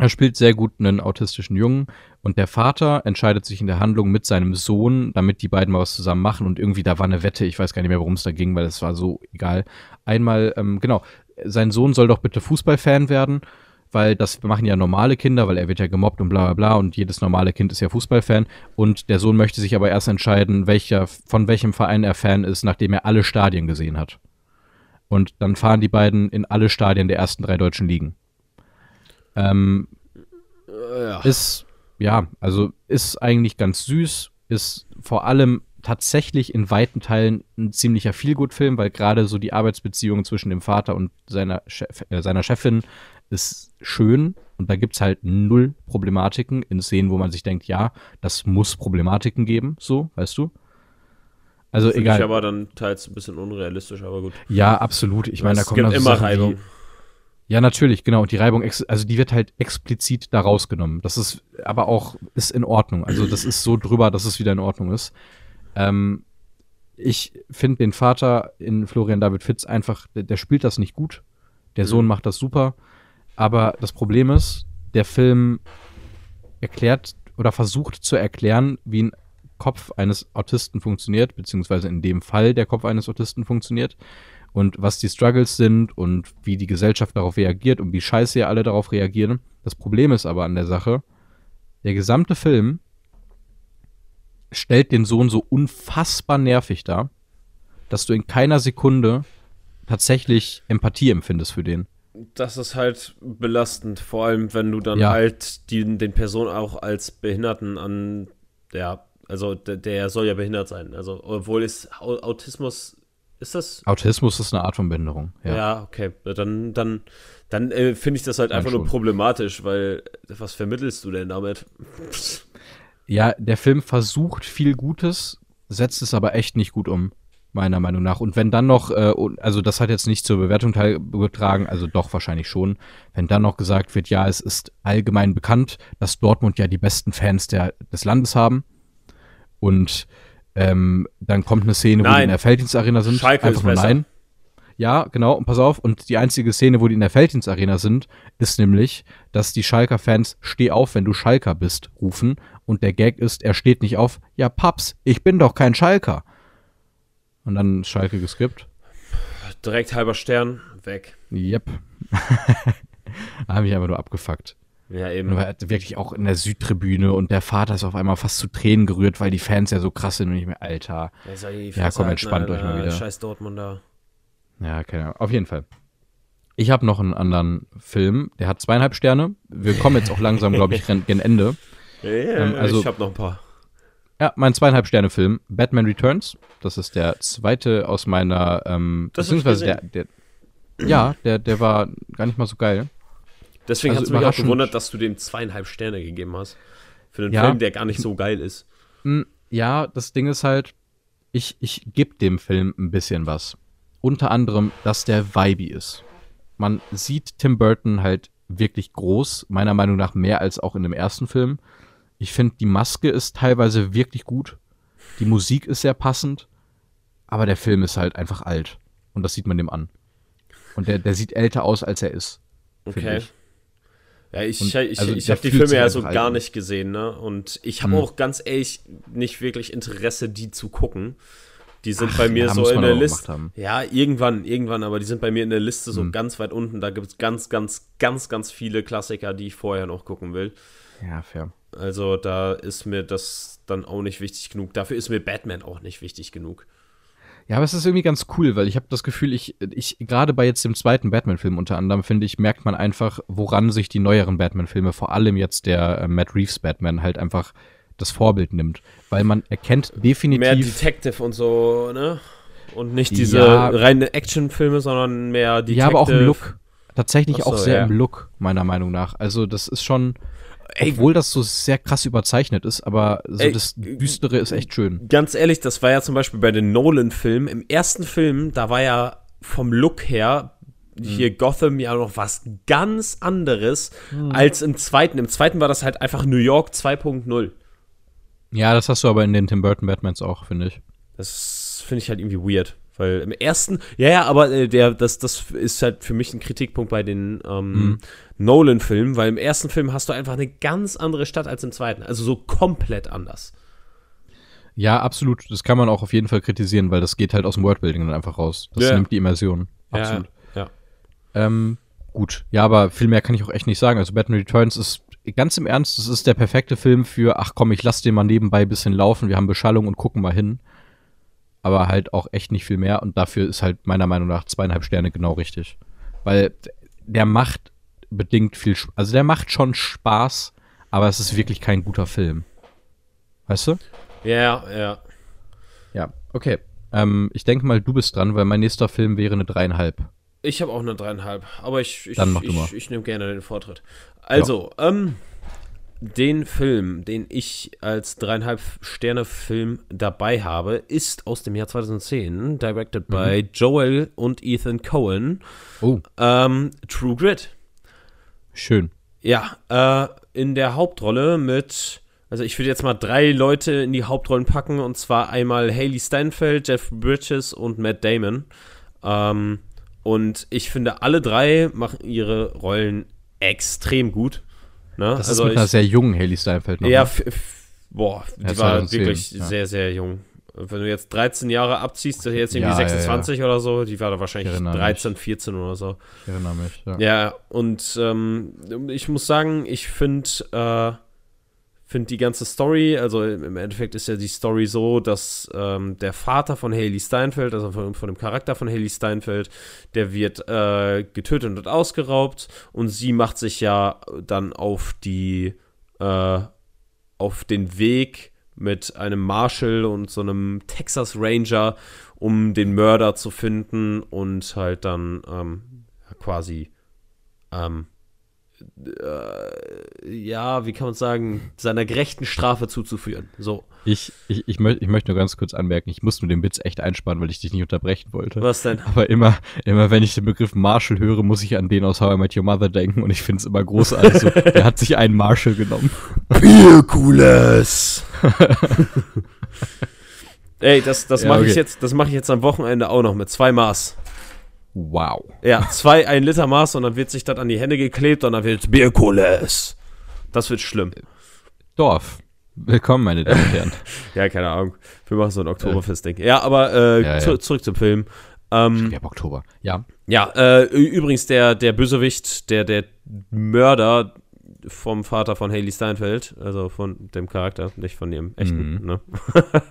Er spielt sehr gut einen autistischen Jungen und der Vater entscheidet sich in der Handlung mit seinem Sohn, damit die beiden mal was zusammen machen und irgendwie da war eine Wette, ich weiß gar nicht mehr, worum es da ging, weil es war so egal. Einmal, ähm, genau, sein Sohn soll doch bitte Fußballfan werden, weil das machen ja normale Kinder, weil er wird ja gemobbt und bla bla bla und jedes normale Kind ist ja Fußballfan und der Sohn möchte sich aber erst entscheiden, welcher, von welchem Verein er Fan ist, nachdem er alle Stadien gesehen hat. Und dann fahren die beiden in alle Stadien der ersten drei deutschen Ligen. Ähm, ja. Ist, ja, also ist eigentlich ganz süß, ist vor allem tatsächlich in weiten Teilen ein ziemlicher Feelgood-Film, weil gerade so die Arbeitsbeziehung zwischen dem Vater und seiner, Chef, äh, seiner Chefin ist schön und da gibt es halt null Problematiken in Szenen, wo man sich denkt, ja, das muss Problematiken geben, so, weißt du? Also Find egal. Ich aber dann teils ein bisschen unrealistisch, aber gut. Ja, absolut. Ich meine, da kommt immer Sachen Reibung. Wie, ja, natürlich, genau. Und die Reibung, also die wird halt explizit da rausgenommen. Das ist aber auch, ist in Ordnung. Also das ist so drüber, dass es wieder in Ordnung ist. Ähm, ich finde den Vater in Florian David Fitz einfach, der, der spielt das nicht gut. Der Sohn mhm. macht das super. Aber das Problem ist, der Film erklärt oder versucht zu erklären, wie ein Kopf eines Autisten funktioniert, beziehungsweise in dem Fall der Kopf eines Autisten funktioniert und was die Struggles sind und wie die Gesellschaft darauf reagiert und wie scheiße ja alle darauf reagieren. Das Problem ist aber an der Sache, der gesamte Film stellt den Sohn so unfassbar nervig dar, dass du in keiner Sekunde tatsächlich Empathie empfindest für den. Das ist halt belastend, vor allem wenn du dann ja. halt die, den Personen auch als Behinderten an, ja, also der, der soll ja behindert sein. Also, obwohl es Autismus ist das? Autismus ist eine Art von Behinderung. Ja, ja okay. Dann, dann, dann äh, finde ich das halt einfach nur problematisch, weil was vermittelst du denn damit? Ja, der Film versucht viel Gutes, setzt es aber echt nicht gut um, meiner Meinung nach. Und wenn dann noch, äh, also das hat jetzt nicht zur Bewertung beigetragen, also doch wahrscheinlich schon, wenn dann noch gesagt wird, ja, es ist allgemein bekannt, dass Dortmund ja die besten Fans der, des Landes haben und ähm, dann kommt eine Szene, nein. wo die in der Felddienstarena sind. Schalke einfach ist nur besser. nein. Ja, genau, und pass auf, und die einzige Szene, wo die in der Felddienstarena sind, ist nämlich, dass die Schalker-Fans Steh auf, wenn du Schalker bist, rufen. Und der Gag ist, er steht nicht auf, ja, Paps, ich bin doch kein Schalker. Und dann Schalke geskippt. Direkt halber Stern, weg. Yep. da habe ich einfach nur abgefuckt. Ja, eben. War wirklich auch in der Südtribüne und der Vater ist auf einmal fast zu Tränen gerührt, weil die Fans ja so krass sind und nicht mehr, Alter. Ja, ja komm, entspannt euch mal wieder. Scheiß Dortmunder. Ja, keine Ahnung. Auf jeden Fall. Ich habe noch einen anderen Film, der hat zweieinhalb Sterne. Wir kommen jetzt auch langsam, glaube ich, gen Ende. Ja, ähm, also, ich habe noch ein paar. Ja, mein zweieinhalb Sterne Film, Batman Returns. Das ist der zweite aus meiner, ähm, das beziehungsweise der, der, ja, der, der war gar nicht mal so geil. Deswegen also hat es mich auch gewundert, dass du dem zweieinhalb Sterne gegeben hast. Für einen ja, Film, der gar nicht so geil ist. Ja, das Ding ist halt, ich, ich gebe dem Film ein bisschen was. Unter anderem, dass der Vibe ist. Man sieht Tim Burton halt wirklich groß, meiner Meinung nach mehr als auch in dem ersten Film. Ich finde, die Maske ist teilweise wirklich gut. Die Musik ist sehr passend. Aber der Film ist halt einfach alt. Und das sieht man dem an. Und der, der sieht älter aus, als er ist. Okay. Ich. Ja, ich, und, ich, also ich habe die Filme ja so gar nicht gesehen, ne? Und ich habe hm. auch ganz ehrlich nicht wirklich Interesse, die zu gucken. Die sind Ach, bei mir ja, so in der Liste. Ja, irgendwann, irgendwann, aber die sind bei mir in der Liste so hm. ganz weit unten. Da gibt es ganz, ganz, ganz, ganz viele Klassiker, die ich vorher noch gucken will. Ja, fair. Also da ist mir das dann auch nicht wichtig genug. Dafür ist mir Batman auch nicht wichtig genug. Ja, aber es ist irgendwie ganz cool, weil ich habe das Gefühl, ich, ich gerade bei jetzt dem zweiten Batman-Film unter anderem, finde ich, merkt man einfach, woran sich die neueren Batman-Filme, vor allem jetzt der äh, Matt Reeves Batman, halt einfach das Vorbild nimmt. Weil man erkennt definitiv. Mehr Detective und so, ne? Und nicht diese ja, reine Actionfilme, sondern mehr Detective. Ja, aber auch im Look. Tatsächlich so, auch sehr ja. im Look, meiner Meinung nach. Also, das ist schon. Ey, obwohl das so sehr krass überzeichnet ist, aber so ey, das Düstere ist echt schön. Ganz ehrlich, das war ja zum Beispiel bei den Nolan-Filmen. Im ersten Film, da war ja vom Look her hier mhm. Gotham ja noch was ganz anderes mhm. als im zweiten. Im zweiten war das halt einfach New York 2.0. Ja, das hast du aber in den Tim Burton Batmans auch, finde ich. Das finde ich halt irgendwie weird. Weil im ersten, ja, ja, aber äh, der, das, das ist halt für mich ein Kritikpunkt bei den ähm, mhm. Nolan-Filmen, weil im ersten Film hast du einfach eine ganz andere Stadt als im zweiten. Also so komplett anders. Ja, absolut. Das kann man auch auf jeden Fall kritisieren, weil das geht halt aus dem Worldbuilding dann einfach raus. Das ja. nimmt die Immersion. Absolut. Ja. ja. Ähm, gut. Ja, aber viel mehr kann ich auch echt nicht sagen. Also Batman Returns ist ganz im Ernst, das ist der perfekte Film für, ach komm, ich lass den mal nebenbei ein bisschen laufen, wir haben Beschallung und gucken mal hin aber halt auch echt nicht viel mehr und dafür ist halt meiner Meinung nach zweieinhalb Sterne genau richtig. Weil der macht bedingt viel, also der macht schon Spaß, aber es ist wirklich kein guter Film. Weißt du? Ja, ja. Ja, okay. Ähm, ich denke mal, du bist dran, weil mein nächster Film wäre eine dreieinhalb. Ich habe auch eine dreieinhalb, aber ich, ich, ich, ich nehme gerne den Vortritt. Also, ja. ähm, den Film, den ich als dreieinhalb Sterne Film dabei habe, ist aus dem Jahr 2010, directed mhm. by Joel und Ethan Cohen. Oh. Ähm, True Grit. Schön. Ja, äh, in der Hauptrolle mit, also ich würde jetzt mal drei Leute in die Hauptrollen packen, und zwar einmal Haley Steinfeld, Jeff Bridges und Matt Damon. Ähm, und ich finde, alle drei machen ihre Rollen extrem gut. Ne? Das also ist mit ich, einer sehr jungen Haley Steinfeld noch. Ja, ne? boah, die ja, war wirklich ja. sehr, sehr jung. Wenn du jetzt 13 Jahre abziehst, jetzt irgendwie ja, 26 oder so, die war da wahrscheinlich 13, mich. 14 oder so. Ich erinnere mich, ja. Ja, und ähm, ich muss sagen, ich finde äh, finde die ganze Story, also im Endeffekt ist ja die Story so, dass ähm, der Vater von Haley Steinfeld, also von, von, dem Charakter von Haley Steinfeld, der wird äh, getötet und ausgeraubt und sie macht sich ja dann auf die äh, auf den Weg mit einem Marshall und so einem Texas Ranger, um den Mörder zu finden und halt dann ähm, quasi ähm, äh, ja, wie kann man sagen, seiner gerechten Strafe zuzuführen. So. Ich, ich, ich, möcht, ich möchte nur ganz kurz anmerken, ich muss nur den Witz echt einspannen, weil ich dich nicht unterbrechen wollte. Was denn? Aber immer, immer wenn ich den Begriff Marshall höre, muss ich an den aus How I Met Your Mother denken und ich finde es immer großartig. so, der hat sich einen Marshall genommen. Bier cooles. Ey, das, das ja, mache okay. ich jetzt, ich jetzt am Wochenende auch noch mit zwei Maß. Wow. Ja, zwei ein Liter Maß und dann wird sich das an die Hände geklebt und dann wird Bierkules. Das wird schlimm. Dorf. Willkommen, meine Damen und Herren. ja, keine Ahnung. Wir machen so ein Oktoberfest-Ding. Ja, aber äh, ja, ja. Zu, zurück zum Film. Ähm, ich Oktober. Ja. Ja, äh, übrigens der, der Bösewicht, der, der Mörder vom Vater von Haley Steinfeld, also von dem Charakter, nicht von ihrem echten, mhm. ne?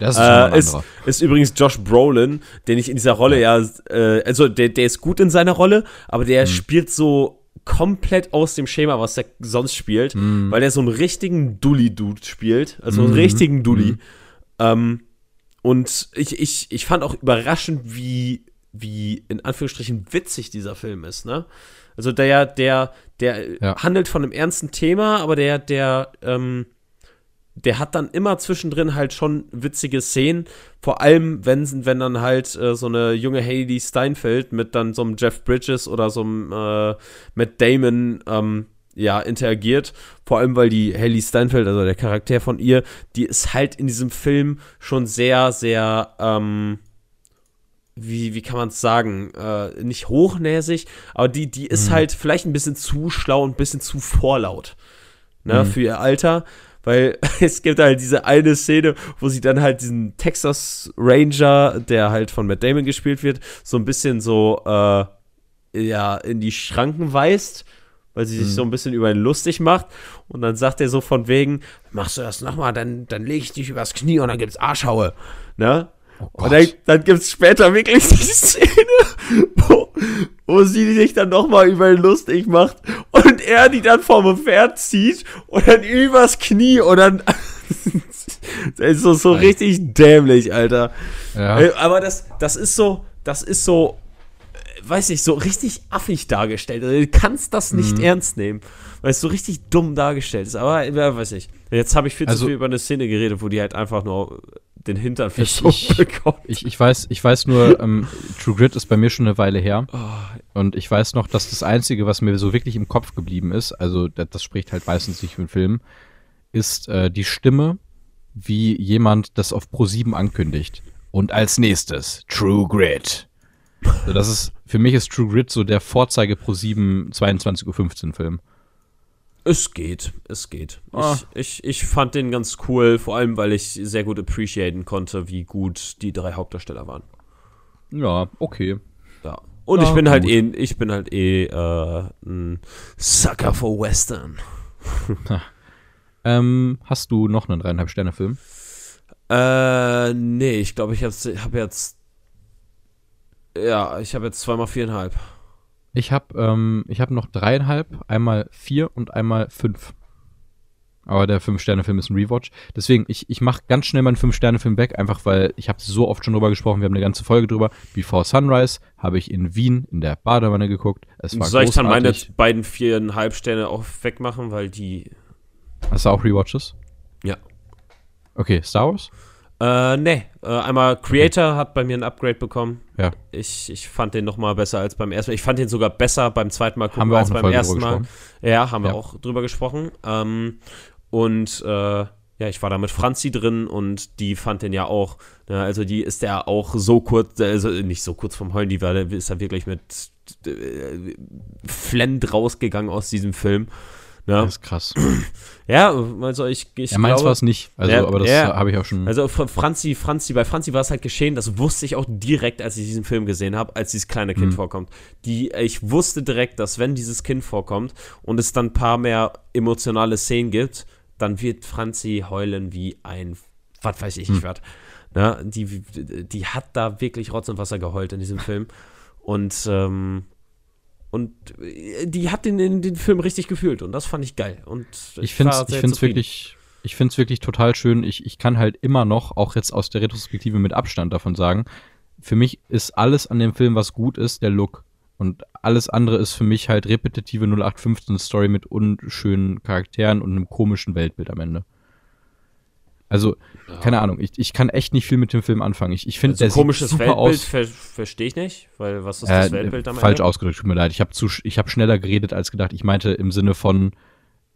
Das ist, äh, ist, ist, übrigens Josh Brolin, den ich in dieser Rolle ja, äh, also der, der ist gut in seiner Rolle, aber der mhm. spielt so komplett aus dem Schema, was er sonst spielt, mm. weil er so einen richtigen Dully-Dude spielt, also einen mhm. richtigen Dully. Mm. Ähm, und ich, ich, ich fand auch überraschend, wie, wie in Anführungsstrichen witzig dieser Film ist, ne? Also der, der, der ja. handelt von einem ernsten Thema, aber der, der, ähm, der hat dann immer zwischendrin halt schon witzige Szenen. Vor allem, wenn, wenn dann halt äh, so eine junge Haley Steinfeld mit dann so einem Jeff Bridges oder so einem äh, Matt Damon ähm, ja, interagiert. Vor allem, weil die Haley Steinfeld, also der Charakter von ihr, die ist halt in diesem Film schon sehr, sehr, ähm, wie, wie kann man es sagen, äh, nicht hochnäsig, aber die, die ist mhm. halt vielleicht ein bisschen zu schlau und ein bisschen zu vorlaut. Ne, mhm. für ihr Alter. Weil es gibt halt diese eine Szene, wo sie dann halt diesen Texas Ranger, der halt von Matt Damon gespielt wird, so ein bisschen so, äh, ja, in die Schranken weist, weil sie sich mhm. so ein bisschen über ihn lustig macht. Und dann sagt er so von wegen, machst du das nochmal, dann, dann lege ich dich übers Knie und dann gibt's Arschhaue. Ne? Oh und dann, dann gibt es später wirklich die Szene, wo, wo sie sich dann nochmal über ihn lustig macht und er die dann vom Pferd zieht und dann übers Knie und dann. das ist so, so richtig dämlich, Alter. Ja. Äh, aber das, das ist so, das ist so, äh, weiß ich, so richtig affig dargestellt. Also, du kannst das nicht mhm. ernst nehmen, weil es so richtig dumm dargestellt ist. Aber, ja, weiß ich. Jetzt habe ich viel also, zu viel über eine Szene geredet, wo die halt einfach nur den Hintern versucht bekommt. Ich, ich, weiß, ich weiß nur, ähm, True Grit ist bei mir schon eine Weile her. Oh. Und ich weiß noch, dass das Einzige, was mir so wirklich im Kopf geblieben ist, also das, das spricht halt meistens nicht für den Film, ist äh, die Stimme, wie jemand das auf Pro7 ankündigt. Und als nächstes True Grit. So, das ist, für mich ist True Grit so der Vorzeige Pro7 22.15 Uhr Film. Es geht, es geht. Ah. Ich, ich, ich fand den ganz cool, vor allem, weil ich sehr gut appreciaten konnte, wie gut die drei Hauptdarsteller waren. Ja, okay. Ja. Und ja, ich bin halt gut. halt eh, ich bin halt eh äh, ein Sucker for Western. ähm, hast du noch einen dreieinhalb Sterne Film? Äh, nee, ich glaube, ich habe hab jetzt ja, ich habe jetzt zweimal viereinhalb. Ich habe ähm, hab noch dreieinhalb, einmal vier und einmal fünf. Aber der Fünf-Sterne-Film ist ein Rewatch. Deswegen, ich, ich mache ganz schnell meinen Fünf-Sterne-Film weg, einfach weil ich habe so oft schon drüber gesprochen, wir haben eine ganze Folge drüber. Before Sunrise habe ich in Wien in der Badewanne geguckt. Es war Soll ich dann meine beiden viereinhalb Sterne auch wegmachen, weil die. Hast du auch Rewatches? Ja. Okay, Star Wars? Äh, nee. Äh, einmal Creator okay. hat bei mir ein Upgrade bekommen. Ja. Ich, ich fand den noch mal besser als beim ersten Mal. Ich fand den sogar besser beim zweiten Mal gucken als beim Folge ersten Mal. Ja, haben wir auch drüber gesprochen. Ähm, und äh, ja, ich war da mit Franzi drin und die fand den ja auch. Ne, also die ist ja auch so kurz, also nicht so kurz vom Heulen, die war, ist ja wirklich mit äh, Flend rausgegangen aus diesem Film. Ja. Das ist krass. Ja, also ich, ich ja, meins war es nicht, also, ja, aber das ja, habe ich auch schon. Also Franzi, Franzi, bei Franzi war es halt geschehen, das wusste ich auch direkt, als ich diesen Film gesehen habe, als dieses kleine Kind mhm. vorkommt. Die, ich wusste direkt, dass wenn dieses Kind vorkommt und es dann ein paar mehr emotionale Szenen gibt, dann wird Franzi heulen wie ein, was weiß ich, mhm. ich werd. Ja, die, die hat da wirklich Rotz und Wasser geheult in diesem Film. Und ähm, und äh, die hat den, den, den Film richtig gefühlt und das fand ich geil. Und ich finde es wirklich, ich finde es wirklich total schön. Ich, ich kann halt immer noch, auch jetzt aus der Retrospektive mit Abstand davon sagen, für mich ist alles an dem Film, was gut ist, der Look. Und alles andere ist für mich halt repetitive 0815 Story mit unschönen Charakteren und einem komischen Weltbild am Ende. Also, ja. keine Ahnung, ich, ich kann echt nicht viel mit dem Film anfangen. Ich, ich finde, also der komisches sieht super Weltbild ver verstehe ich nicht, weil was ist das äh, Weltbild am Falsch Ende? ausgedrückt, tut mir leid. Ich habe hab schneller geredet als gedacht. Ich meinte im Sinne von,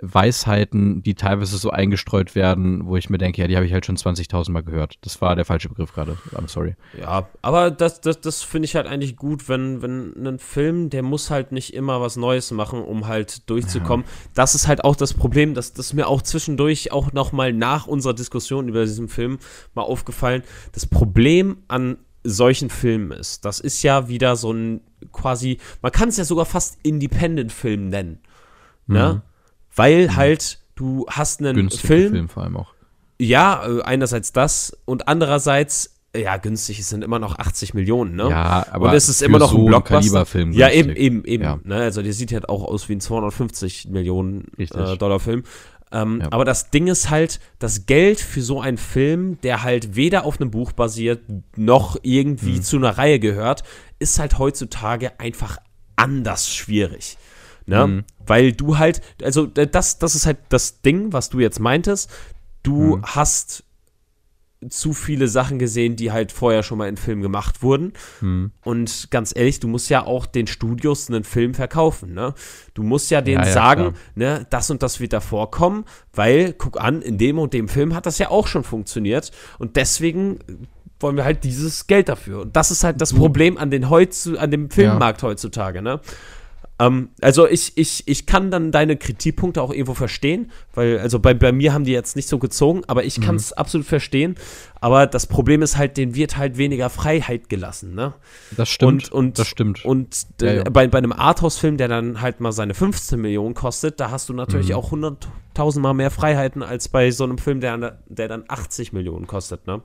Weisheiten, die teilweise so eingestreut werden, wo ich mir denke, ja, die habe ich halt schon 20.000 Mal gehört. Das war der falsche Begriff gerade. I'm sorry. Ja, aber das, das, das finde ich halt eigentlich gut, wenn, wenn ein Film, der muss halt nicht immer was Neues machen, um halt durchzukommen. Ja. Das ist halt auch das Problem, dass das mir auch zwischendurch auch nochmal nach unserer Diskussion über diesen Film mal aufgefallen. Das Problem an solchen Filmen ist, das ist ja wieder so ein quasi, man kann es ja sogar fast Independent-Film nennen. Ne? Mhm weil mhm. halt du hast einen Günstige Film, Film vor allem auch. Ja, äh, einerseits das und andererseits ja, günstig, es sind immer noch 80 Millionen, ne? Ja, aber und es ist immer noch so ein Blockbuster. Film ja, eben, eben, eben. Ja. Ne? Also der sieht halt auch aus wie ein 250 Millionen äh, Dollar Film. Ähm, ja. Aber das Ding ist halt, das Geld für so einen Film, der halt weder auf einem Buch basiert, noch irgendwie hm. zu einer Reihe gehört, ist halt heutzutage einfach anders schwierig. Ne? Mhm. Weil du halt, also das, das ist halt das Ding, was du jetzt meintest. Du mhm. hast zu viele Sachen gesehen, die halt vorher schon mal in Film gemacht wurden. Mhm. Und ganz ehrlich, du musst ja auch den Studios einen Film verkaufen. Ne? Du musst ja denen ja, ja, sagen, ne, das und das wird da vorkommen, weil, guck an, in dem und dem Film hat das ja auch schon funktioniert. Und deswegen wollen wir halt dieses Geld dafür. Und das ist halt das Problem an, den heutzu, an dem Filmmarkt ja. heutzutage. Ne? Ähm, also ich, ich, ich kann dann deine Kritikpunkte auch irgendwo verstehen, weil, also bei, bei mir haben die jetzt nicht so gezogen, aber ich kann es mhm. absolut verstehen. Aber das Problem ist halt, denen wird halt weniger Freiheit gelassen, ne? Das stimmt. Und, und das stimmt. Und ja, ja. Bei, bei einem Arthouse-Film, der dann halt mal seine 15 Millionen kostet, da hast du natürlich mhm. auch 100.000 Mal mehr Freiheiten als bei so einem Film, der, der dann 80 Millionen kostet, ne?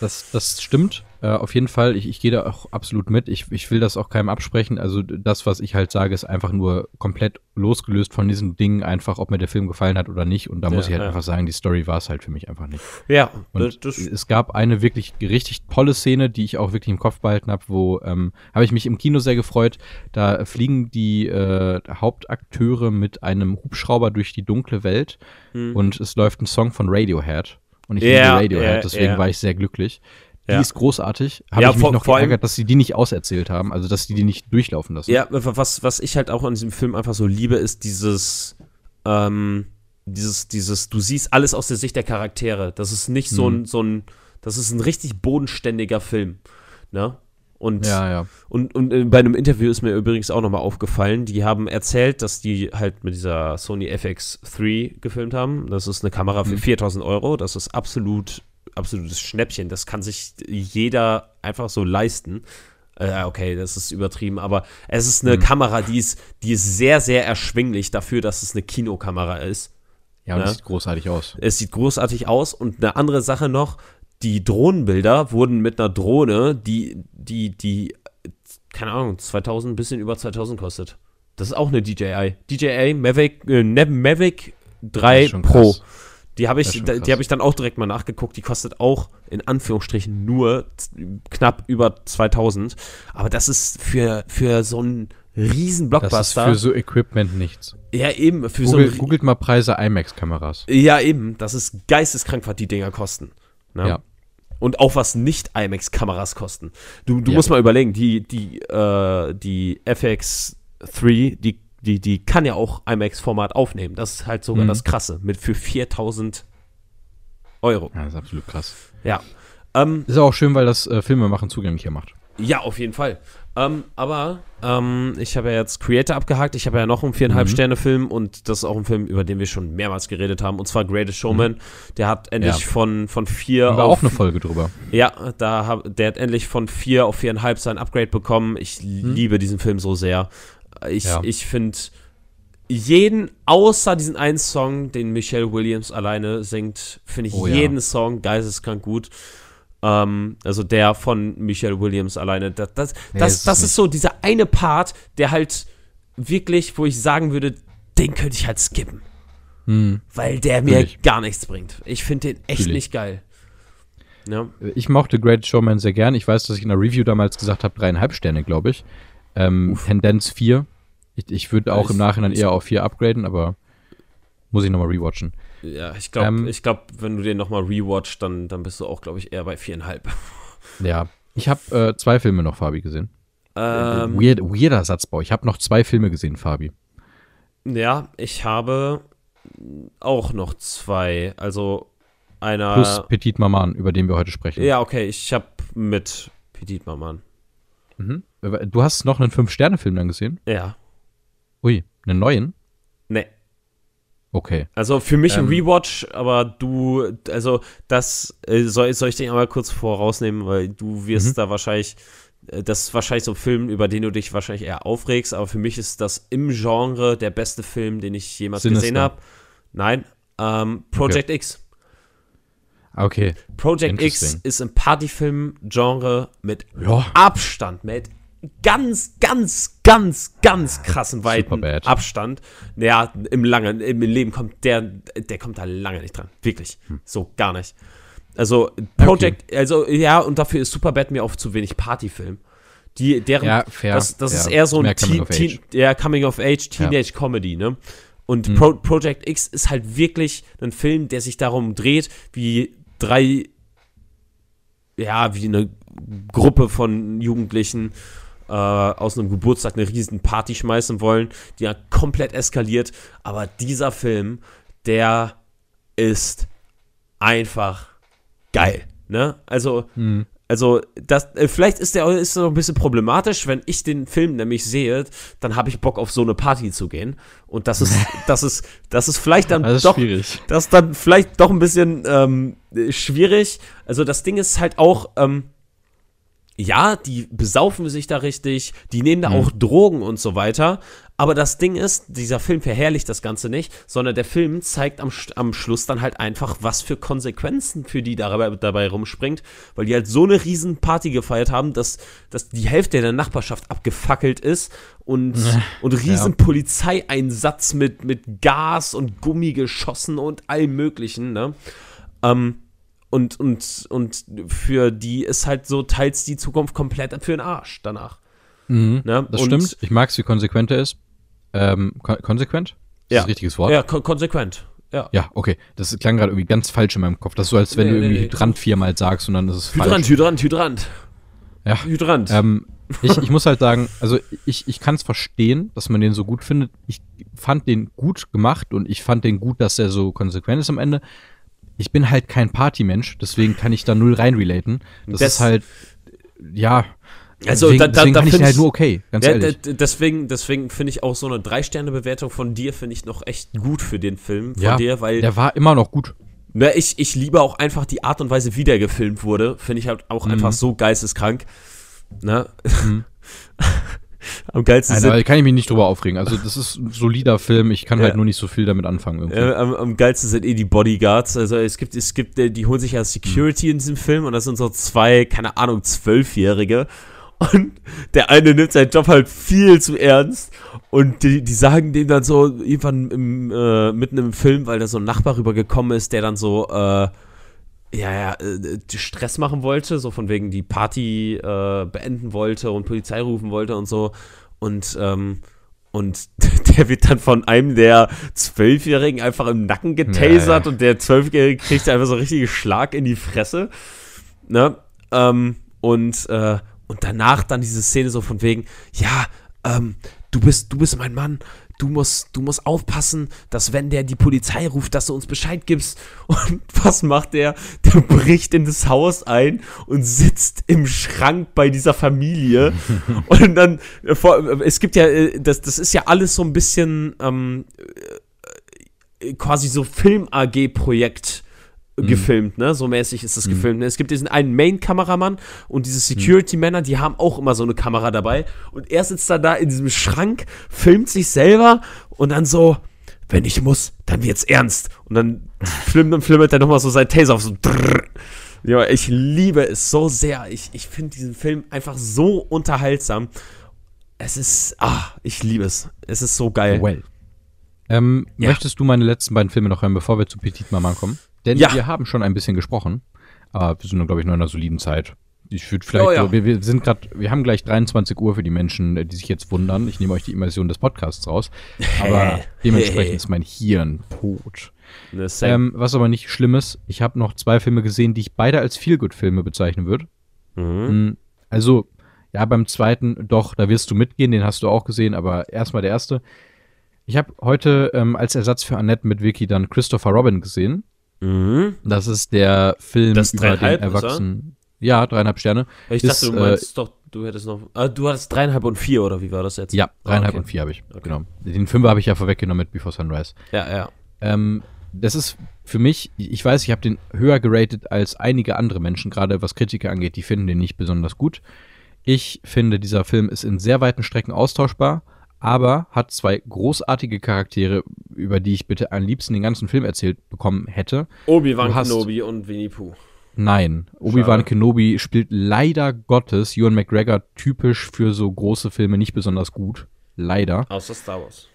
Das, das stimmt. Äh, auf jeden Fall, ich, ich gehe da auch absolut mit. Ich, ich will das auch keinem absprechen. Also das, was ich halt sage, ist einfach nur komplett losgelöst von diesen Dingen, einfach, ob mir der Film gefallen hat oder nicht. Und da ja, muss ich halt ja. einfach sagen, die Story war es halt für mich einfach nicht. Ja, und das, es gab eine wirklich richtig tolle Szene, die ich auch wirklich im Kopf behalten habe, wo ähm, habe ich mich im Kino sehr gefreut. Da fliegen die äh, Hauptakteure mit einem Hubschrauber durch die dunkle Welt mhm. und es läuft ein Song von Radiohead. Und ich yeah, liebe Radiohead, yeah, deswegen yeah. war ich sehr glücklich. Die ja. ist großartig. Habe ja, ich mich vor, noch vor geärgert, dass sie die nicht auserzählt haben, also dass sie die nicht durchlaufen lassen. Ja, was, was ich halt auch an diesem Film einfach so liebe, ist dieses, ähm, dieses, dieses, du siehst alles aus der Sicht der Charaktere. Das ist nicht so ein, mhm. so ein, das ist ein richtig bodenständiger Film. Ne? Und, ja, ja. und, und äh, bei einem Interview ist mir übrigens auch nochmal aufgefallen, die haben erzählt, dass die halt mit dieser Sony FX3 gefilmt haben. Das ist eine Kamera für mhm. 4000 Euro. Das ist absolut absolutes Schnäppchen. Das kann sich jeder einfach so leisten. Äh, okay, das ist übertrieben, aber es ist eine mhm. Kamera, die ist, die ist sehr, sehr erschwinglich dafür, dass es eine Kinokamera ist. Ja, und ne? es sieht großartig aus. Es sieht großartig aus und eine andere Sache noch, die Drohnenbilder wurden mit einer Drohne, die, die, die, keine Ahnung, 2000, bisschen über 2000 kostet. Das ist auch eine DJI. DJI Mavic, äh, Mavic 3 Pro. Krass. Die habe ich, die habe ich dann auch direkt mal nachgeguckt. Die kostet auch in Anführungsstrichen nur knapp über 2000. Aber das ist für, für so einen riesen Blockbuster. Das ist für so Equipment nichts. Ja, eben. Für Google, so googelt mal Preise IMAX-Kameras. Ja, eben. Das ist geisteskrank, was die Dinger kosten. Ne? Ja. Und auch was nicht IMAX-Kameras kosten. Du, du ja. musst mal überlegen, die, die, äh, die FX3, die die, die kann ja auch IMAX-Format aufnehmen. Das ist halt sogar mhm. das Krasse. Mit für 4000 Euro. Ja, das ist absolut krass. Ja. Ähm, ist auch schön, weil das äh, Filmemachen zugänglicher macht. Ja, auf jeden Fall. Ähm, aber ähm, ich habe ja jetzt Creator abgehakt. Ich habe ja noch einen viereinhalb mhm. Sterne Film und das ist auch ein Film, über den wir schon mehrmals geredet haben. Und zwar Greatest Showman. Mhm. Der hat endlich ja. von, von vier war auf, auch eine Folge drüber. Ja, da hab, der hat endlich von vier auf viereinhalb sein Upgrade bekommen. Ich mhm. liebe diesen Film so sehr. Ich, ja. ich finde jeden, außer diesen einen Song, den Michelle Williams alleine singt, finde ich oh, jeden ja. Song geisteskrank gut. Ähm, also der von Michelle Williams alleine. Das, das, nee, das, das ist so dieser eine Part, der halt wirklich, wo ich sagen würde, den könnte ich halt skippen. Hm. Weil der mir Natürlich. gar nichts bringt. Ich finde den echt Natürlich. nicht geil. Ja. Ich mochte Great Showman sehr gern. Ich weiß, dass ich in der Review damals gesagt habe, dreieinhalb Sterne, glaube ich. Ähm, Tendenz 4. Ich, ich würde auch ich, im Nachhinein eher auf 4 upgraden, aber muss ich nochmal rewatchen. Ja, ich glaube, ähm, glaub, wenn du den nochmal rewatcht, dann, dann bist du auch, glaube ich, eher bei 4,5. Ja, ich habe äh, zwei Filme noch, Fabi, gesehen. Ähm, Weird, weirder Satzbau. Ich habe noch zwei Filme gesehen, Fabi. Ja, ich habe auch noch zwei. Also einer. Plus Petit Maman, über den wir heute sprechen. Ja, okay, ich habe mit Petit Maman. Mhm. Du hast noch einen Fünf-Sterne-Film dann gesehen? Ja. Ui, einen neuen? Nee. Okay. Also für mich ähm, ein Rewatch, aber du, also das, äh, soll, soll ich den einmal kurz vorausnehmen, weil du wirst mhm. da wahrscheinlich, äh, das ist wahrscheinlich so ein Film, über den du dich wahrscheinlich eher aufregst, aber für mich ist das im Genre der beste Film, den ich jemals Sinister. gesehen habe. Nein, ähm, Project okay. X. Okay. Project X ist im Partyfilm-Genre mit ja. Abstand, mit ganz, ganz, ganz, ganz krassen weiten Abstand. Ja, im langen, im Leben kommt der, der kommt da lange nicht dran. Wirklich. Hm. So gar nicht. Also, Project, okay. also ja, und dafür ist Superbad mir auch zu wenig Partyfilm. Die, deren, ja, fair. Das, das ja, ist eher so ein Teen, Teen, ja, Coming of Age, Teenage ja. Comedy, ne? Und mhm. Pro, Project X ist halt wirklich ein Film, der sich darum dreht, wie drei, ja, wie eine Gruppe von Jugendlichen äh, aus einem Geburtstag eine riesen Party schmeißen wollen, die ja komplett eskaliert. Aber dieser Film, der ist einfach geil. Ne? Also, hm. also das, äh, vielleicht ist der ist noch ein bisschen problematisch, wenn ich den Film nämlich sehe, dann habe ich Bock auf so eine Party zu gehen. Und das ist, das ist, das ist vielleicht dann das doch, schwierig. das ist dann vielleicht doch ein bisschen ähm, schwierig. Also das Ding ist halt auch, ähm, ja, die besaufen sich da richtig, die nehmen da mhm. auch Drogen und so weiter. Aber das Ding ist, dieser Film verherrlicht das Ganze nicht, sondern der Film zeigt am, am Schluss dann halt einfach, was für Konsequenzen für die dabei, dabei rumspringt, weil die halt so eine riesen Party gefeiert haben, dass, dass die Hälfte der Nachbarschaft abgefackelt ist und, ja. und riesen ja. Polizeieinsatz mit, mit Gas und Gummigeschossen und allem möglichen, ne? Ähm, und, und, und für die ist halt so teils die Zukunft komplett für den Arsch danach. Mhm, ne? Das und stimmt. Ich mag es, wie konsequent er ist. Ähm, kon konsequent? Ist ja. das richtiges Wort? Ja, kon konsequent. Ja. ja, okay. Das klang gerade irgendwie ganz falsch in meinem Kopf. Das ist so, als wenn nee, du irgendwie nee, Hydrant viermal sagst und dann ist es Hydrant, falsch. Hydrant, Hydrant, Ja. Hydrant. Ähm, ich, ich muss halt sagen, also ich, ich kann es verstehen, dass man den so gut findet. Ich fand den gut gemacht und ich fand den gut, dass er so konsequent ist am Ende ich bin halt kein Partymensch, deswegen kann ich da null reinrelaten. Das, das ist halt, ja. Also deswegen, da, da, deswegen da ich halt nur okay, ganz ja, ehrlich. Deswegen, deswegen finde ich auch so eine Drei-Sterne-Bewertung von dir finde ich noch echt gut für den Film von ja, dir, weil der war immer noch gut. Na, ich, ich liebe auch einfach die Art und Weise, wie der gefilmt wurde. Finde ich halt auch mhm. einfach so geisteskrank. Ne? Mhm. Am geilsten Nein, sind, kann ich mich nicht drüber aufregen. Also, das ist ein solider Film. Ich kann ja. halt nur nicht so viel damit anfangen. Äh, am, am, geilsten sind eh die Bodyguards. Also, es gibt, es gibt, äh, die holen sich ja Security in diesem Film und das sind so zwei, keine Ahnung, Zwölfjährige. Und der eine nimmt seinen Job halt viel zu ernst. Und die, die sagen dem dann so irgendwann im, äh, mitten im Film, weil da so ein Nachbar rübergekommen ist, der dann so, äh, ja, ja, äh, Stress machen wollte, so von wegen die Party äh, beenden wollte und Polizei rufen wollte und so. Und, ähm, und der wird dann von einem der Zwölfjährigen einfach im Nacken getasert ja. und der Zwölfjährige kriegt einfach so einen richtigen Schlag in die Fresse. Ne? Ähm, und, äh, und danach dann diese Szene so von wegen, ja, ähm, du bist, du bist mein Mann, du musst, du musst aufpassen, dass wenn der die Polizei ruft, dass du uns Bescheid gibst. Und was macht der? Der bricht in das Haus ein und sitzt im Schrank bei dieser Familie. und dann, es gibt ja, äh, das, das ist ja alles so ein bisschen ähm, äh, quasi so Film-AG-Projekt. Gefilmt, ne? So mäßig ist das mhm. gefilmt. Ne? Es gibt diesen einen Main-Kameramann und diese Security-Männer, die haben auch immer so eine Kamera dabei. Und er sitzt dann da in diesem Schrank, filmt sich selber und dann so, wenn ich muss, dann wird's ernst. Und dann flimmert, und flimmert er nochmal so sein Taser auf, so drrr. Ja, ich liebe es so sehr. Ich, ich finde diesen Film einfach so unterhaltsam. Es ist, ah, ich liebe es. Es ist so geil. Well. Ähm, ja. Möchtest du meine letzten beiden Filme noch hören, bevor wir zu Petit Mama kommen? Denn ja. wir haben schon ein bisschen gesprochen, aber wir sind, glaube ich, noch in einer soliden Zeit. Ich würde vielleicht, oh, ja. so, wir, wir, sind gerade, wir haben gleich 23 Uhr für die Menschen, die sich jetzt wundern. Ich nehme euch die Immersion des Podcasts raus. Aber dementsprechend ist mein Hirn tot. Ähm, was aber nicht schlimm ist, ich habe noch zwei Filme gesehen, die ich beide als Feelgood-Filme bezeichnen würde. Mhm. Hm, also, ja, beim zweiten, doch, da wirst du mitgehen, den hast du auch gesehen, aber erstmal der erste. Ich habe heute ähm, als Ersatz für Annette mit Vicky dann Christopher Robin gesehen. Mhm. Das ist der Film das über den Erwachsenen. Ja, dreieinhalb Sterne. Ich ist, dachte, du meinst äh, doch, du hättest noch. Ah, du hattest dreieinhalb und vier, oder wie war das jetzt? Ja, dreieinhalb ah, okay. und vier habe ich. Okay. Genau. Den Fünfer habe ich ja vorweggenommen mit Before Sunrise. Ja, ja. Ähm, das ist für mich, ich weiß, ich habe den höher geratet als einige andere Menschen, gerade was Kritiker angeht, die finden den nicht besonders gut. Ich finde, dieser Film ist in sehr weiten Strecken austauschbar, aber hat zwei großartige Charaktere, über die ich bitte am liebsten den ganzen Film erzählt bekommen hätte. Obi-Wan Kenobi und Winnie Pooh. Nein, Obi-Wan Kenobi spielt leider Gottes Ewan McGregor typisch für so große Filme nicht besonders gut. Leider. Außer Star Wars.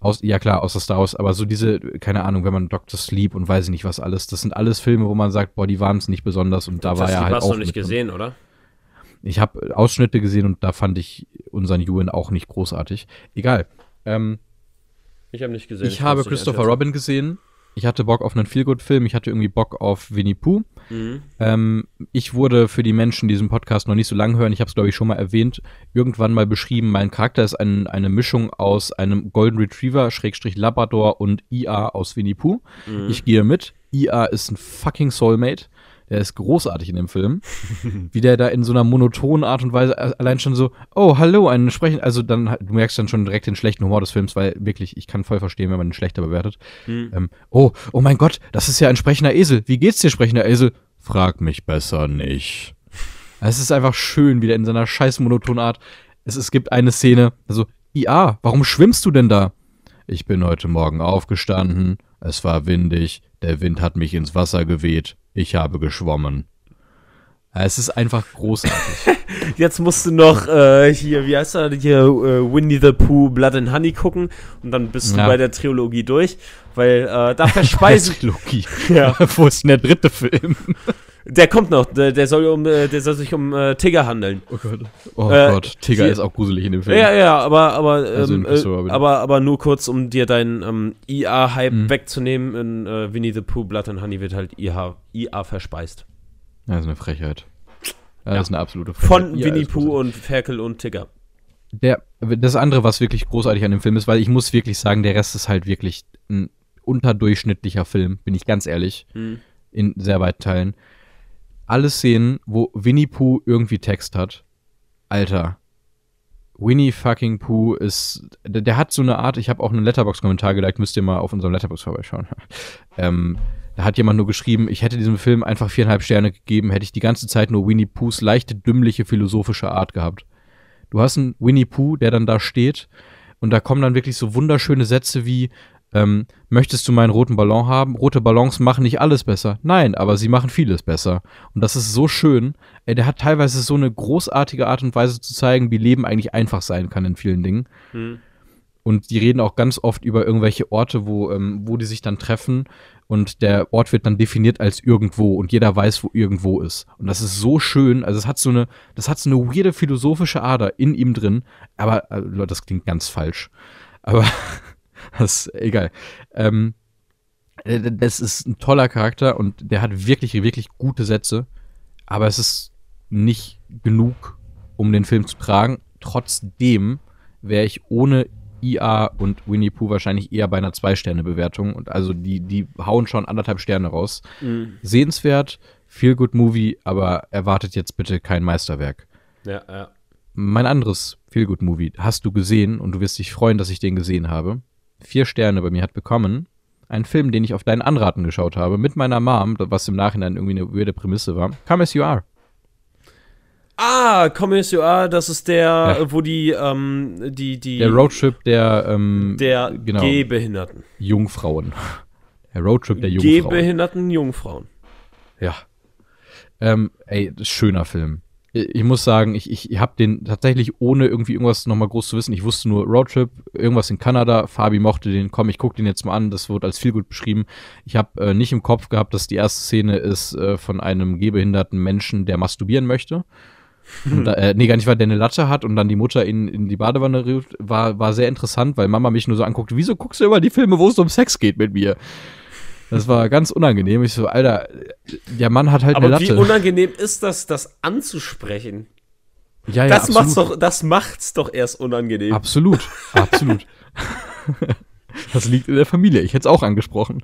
Aus, ja klar, außer Star Wars, aber so diese, keine Ahnung, wenn man Dr. Sleep und weiß ich nicht was alles, das sind alles Filme, wo man sagt, boah, die waren es nicht besonders und da Dr. war er halt hast auch. Hast du nicht gesehen, oder? Ich habe Ausschnitte gesehen und da fand ich unseren Ewan auch nicht großartig. Egal. Ähm, ich habe nicht gesehen. Ich, ich habe Christopher Robin gesehen ich hatte Bock auf einen Feelgood-Film, ich hatte irgendwie Bock auf Winnie Pooh. Mhm. Ähm, ich wurde für die Menschen, die diesen Podcast noch nicht so lange hören, ich habe es glaube ich schon mal erwähnt, irgendwann mal beschrieben, mein Charakter ist ein, eine Mischung aus einem Golden Retriever, Schrägstrich Labrador und IA aus Winnie Pooh. Mhm. Ich gehe mit. IA ist ein fucking Soulmate. Der ist großartig in dem Film. Wie der da in so einer monotonen Art und Weise allein schon so, oh, hallo, ein Sprechen. Also dann, du merkst dann schon direkt den schlechten Humor des Films, weil wirklich, ich kann voll verstehen, wenn man ihn schlechter bewertet. Mhm. Ähm, oh, oh mein Gott, das ist ja ein sprechender Esel. Wie geht's dir, sprechender Esel? Frag mich besser nicht. Es ist einfach schön, wie der in seiner scheiß monotonen Art. Es, es gibt eine Szene, also, ja, warum schwimmst du denn da? Ich bin heute Morgen aufgestanden, es war windig, der Wind hat mich ins Wasser geweht. Ich habe geschwommen. Es ist einfach großartig. Jetzt musst du noch äh, hier, wie heißt er, hier äh, Winnie the Pooh, Blood and Honey gucken und dann bist du ja. bei der Trilogie durch, weil äh, da verspeisen. Trilogie. Ja. Wo ist denn der dritte Film? Der kommt noch, der, der soll, um, äh, der soll sich um äh, Tigger handeln. Oh Gott, oh äh, Gott. Tigger die, ist auch gruselig in dem Film. Ja, ja, aber, aber, also ähm, äh, aber, aber nur kurz, um dir deinen ähm, IA-Hype mhm. wegzunehmen. In äh, Winnie the Pooh, Blood and Honey wird halt IA, IA verspeist. Das ist eine Frechheit. Das ja. ist eine absolute Frechheit. Von IA Winnie Pooh und Ferkel und Tigger. Der, das andere, was wirklich großartig an dem Film ist, weil ich muss wirklich sagen, der Rest ist halt wirklich ein unterdurchschnittlicher Film, bin ich ganz ehrlich. Mhm. In sehr weiten Teilen alle Szenen, wo Winnie Pooh irgendwie Text hat. Alter. Winnie fucking Pooh ist, der, der hat so eine Art, ich habe auch einen Letterbox-Kommentar geliked, müsst ihr mal auf unserem Letterbox vorbeischauen. ähm, da hat jemand nur geschrieben, ich hätte diesem Film einfach viereinhalb Sterne gegeben, hätte ich die ganze Zeit nur Winnie Poohs leichte, dümmliche, philosophische Art gehabt. Du hast einen Winnie Pooh, der dann da steht und da kommen dann wirklich so wunderschöne Sätze wie, ähm, möchtest du meinen roten Ballon haben? Rote Ballons machen nicht alles besser. Nein, aber sie machen vieles besser. Und das ist so schön. Ey, der hat teilweise so eine großartige Art und Weise zu zeigen, wie Leben eigentlich einfach sein kann in vielen Dingen. Mhm. Und die reden auch ganz oft über irgendwelche Orte, wo, ähm, wo die sich dann treffen. Und der Ort wird dann definiert als irgendwo und jeder weiß, wo irgendwo ist. Und das ist so schön. Also es hat so eine, das hat so eine weirde philosophische Ader in ihm drin. Aber, äh, Leute, das klingt ganz falsch. Aber Das ist egal. Ähm, äh, das ist ein toller Charakter und der hat wirklich, wirklich gute Sätze. Aber es ist nicht genug, um den Film zu tragen. Trotzdem wäre ich ohne IA und Winnie Pooh wahrscheinlich eher bei einer Zwei-Sterne-Bewertung. Und also die, die hauen schon anderthalb Sterne raus. Mhm. Sehenswert, feel good Movie, aber erwartet jetzt bitte kein Meisterwerk. Ja, ja. Mein anderes Feel Good Movie hast du gesehen und du wirst dich freuen, dass ich den gesehen habe vier Sterne bei mir hat bekommen. Ein Film, den ich auf deinen Anraten geschaut habe, mit meiner Mom, was im Nachhinein irgendwie eine weirde Prämisse war. Come as you are. Ah, Come as you are, das ist der, ja. wo die, ähm, die, die. Der Roadtrip der, ähm, der genau, Gehbehinderten. Jungfrauen. Der Roadtrip der Jungfrauen. Gehbehinderten Jungfrauen. Ja. Ähm, ey, schöner Film ich muss sagen, ich, ich habe den tatsächlich ohne irgendwie irgendwas nochmal groß zu wissen. Ich wusste nur Roadtrip, irgendwas in Kanada. Fabi mochte den, komm, ich gucke den jetzt mal an. Das wurde als viel gut beschrieben. Ich habe äh, nicht im Kopf gehabt, dass die erste Szene ist äh, von einem gehbehinderten Menschen, der masturbieren möchte. Und, äh, nee, gar nicht, weil der eine Latte hat und dann die Mutter ihn in die Badewanne ruft, war, war sehr interessant, weil Mama mich nur so anguckt, wieso guckst du immer die Filme, wo es um Sex geht mit mir? Das war ganz unangenehm. Ich so, Alter, der Mann hat halt Aber eine Latte. wie unangenehm ist das, das anzusprechen? Ja, ja, das absolut. macht's doch, das macht's doch erst unangenehm. Absolut, absolut. Das liegt in der Familie. Ich hätte es auch angesprochen.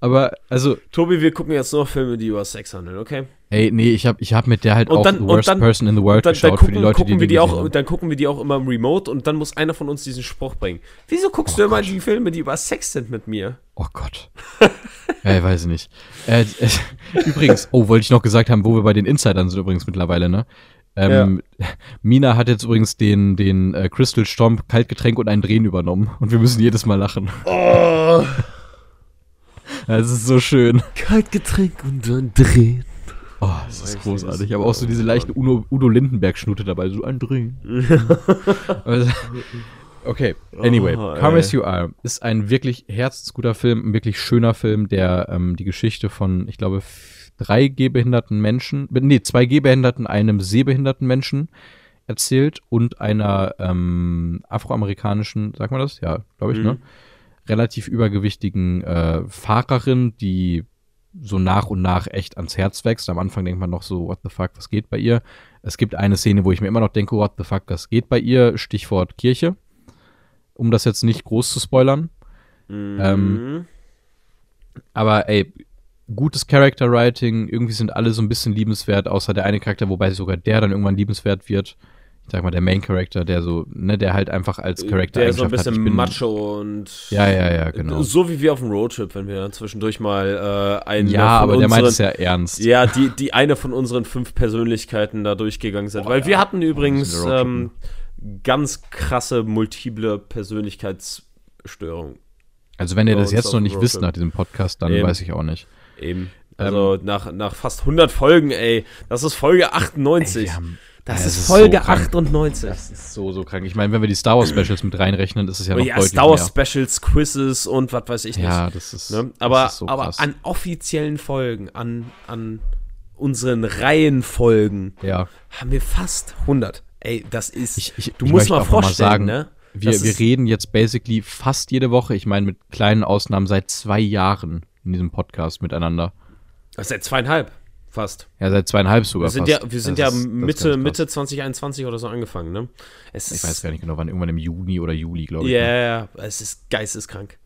Aber, also. Tobi, wir gucken jetzt nur Filme, die über Sex handeln, okay? Ey, nee, ich habe ich hab mit der halt und auch dann, The Worst dann, Person in the World dann, geschaut dann gucken, für die Leute, gucken die, wir die auch, haben. Dann gucken wir die auch immer im Remote und dann muss einer von uns diesen Spruch bringen. Wieso guckst oh du immer Gott. die Filme, die über Sex sind mit mir? Oh Gott. ja, ich weiß nicht. Äh, äh, übrigens, oh, wollte ich noch gesagt haben, wo wir bei den Insidern sind übrigens mittlerweile, ne? Ähm, ja. Mina hat jetzt übrigens den, den äh, Crystal Stomp Kaltgetränk und ein Drehen übernommen und wir müssen jedes Mal lachen. Oh. Das ist so schön. Kaltgetränk und ein Drehen. Oh, das ist großartig. Aber auch so diese leichte Uno, Udo Lindenberg-Schnute dabei, so ein Drehen. okay, anyway. Oh, Come As You Are ist ein wirklich herzensguter Film, ein wirklich schöner Film, der ähm, die Geschichte von, ich glaube, drei gehbehinderten Menschen, nee, zwei gehbehinderten, einem sehbehinderten Menschen erzählt und einer ähm, afroamerikanischen, sagt man das? Ja, glaube ich, ne? mhm. ne? Relativ übergewichtigen äh, Fahrerin, die so nach und nach echt ans Herz wächst. Am Anfang denkt man noch so, what the fuck, was geht bei ihr? Es gibt eine Szene, wo ich mir immer noch denke, what the fuck, was geht bei ihr? Stichwort Kirche. Um das jetzt nicht groß zu spoilern. Mhm. Ähm, aber ey, gutes Character Writing, irgendwie sind alle so ein bisschen liebenswert, außer der eine Charakter, wobei sogar der dann irgendwann liebenswert wird. Ich sag mal, der Main Character, der so, ne, der halt einfach als Charakter Der so ein bisschen hat, macho und. Ja, ja, ja, genau. So wie wir auf dem Roadtrip, wenn wir zwischendurch mal äh, einen. Ja, aber der meint es ja ernst. Ja, die, die eine von unseren fünf Persönlichkeiten da durchgegangen sind. Boah, Weil ja. wir hatten übrigens ähm, ganz krasse multiple Persönlichkeitsstörungen. Also, wenn ihr das jetzt noch nicht wisst nach diesem Podcast, dann Eben. weiß ich auch nicht. Eben. Also ähm, nach, nach fast 100 Folgen, ey. Das ist Folge 98. Ey, haben, das, das, ist Folge so 98. Das ist so, so krank. Ich meine, wenn wir die Star Wars Specials mit reinrechnen, ist es ja oh noch ja, deutlich Star Wars mehr. Specials, Quizzes und was weiß ich nicht. Ja, das ist. Ne? Aber, das ist so aber an offiziellen Folgen, an, an unseren Reihenfolgen, ja. haben wir fast 100. Ey, das ist. Ich, ich, du ich musst mal vorstellen, mal sagen, ne? Wir, wir reden jetzt basically fast jede Woche, ich meine mit kleinen Ausnahmen seit zwei Jahren in diesem Podcast miteinander. Seit zweieinhalb, fast. Ja, seit zweieinhalb sogar wir sind fast. Ja, wir sind das ja ist, Mitte, Mitte 2021 oder so angefangen, ne? Es ich weiß gar nicht genau, wann, irgendwann im Juni oder Juli, glaube ich. Ja, yeah, ne? es ist geisteskrank.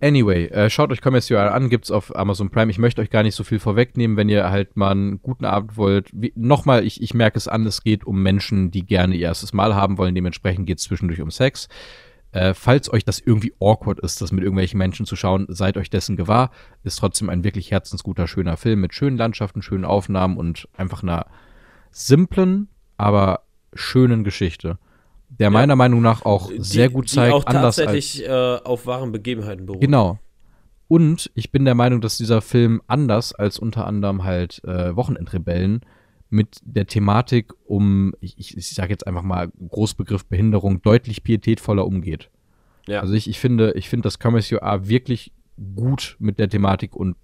Anyway, äh, schaut euch Commerce UI an, gibt's auf Amazon Prime. Ich möchte euch gar nicht so viel vorwegnehmen, wenn ihr halt mal einen guten Abend wollt. Nochmal, ich, ich merke es an, es geht um Menschen, die gerne ihr erstes Mal haben wollen. Dementsprechend geht es zwischendurch um Sex. Äh, falls euch das irgendwie awkward ist, das mit irgendwelchen Menschen zu schauen, seid euch dessen gewahr. Ist trotzdem ein wirklich herzensguter, schöner Film mit schönen Landschaften, schönen Aufnahmen und einfach einer simplen, aber schönen Geschichte. Der ja. meiner Meinung nach auch die, sehr gut zeigt, die auch anders tatsächlich als, äh, auf wahren Begebenheiten beruht. Genau. Und ich bin der Meinung, dass dieser Film anders als unter anderem halt äh, Wochenendrebellen mit der Thematik um, ich, ich sage jetzt einfach mal Großbegriff Behinderung, deutlich pietätvoller umgeht. Ja. Also ich, ich finde, ich finde, dass Commerce A wirklich gut mit der Thematik und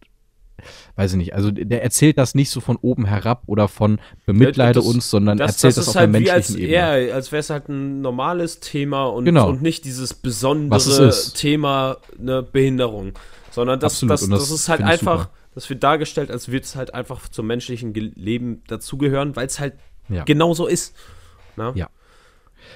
weiß ich nicht, also der erzählt das nicht so von oben herab oder von bemitleide das, uns, sondern das, erzählt das, das auf halt der menschlichen als, Ebene. Ja, als wäre es halt ein normales Thema und, genau. und nicht dieses besondere Thema eine Behinderung, sondern das, das, das, ist halt einfach das wird dargestellt, als würde es halt einfach zum menschlichen Leben dazugehören, weil es halt ja. genau so ist. Na? Ja.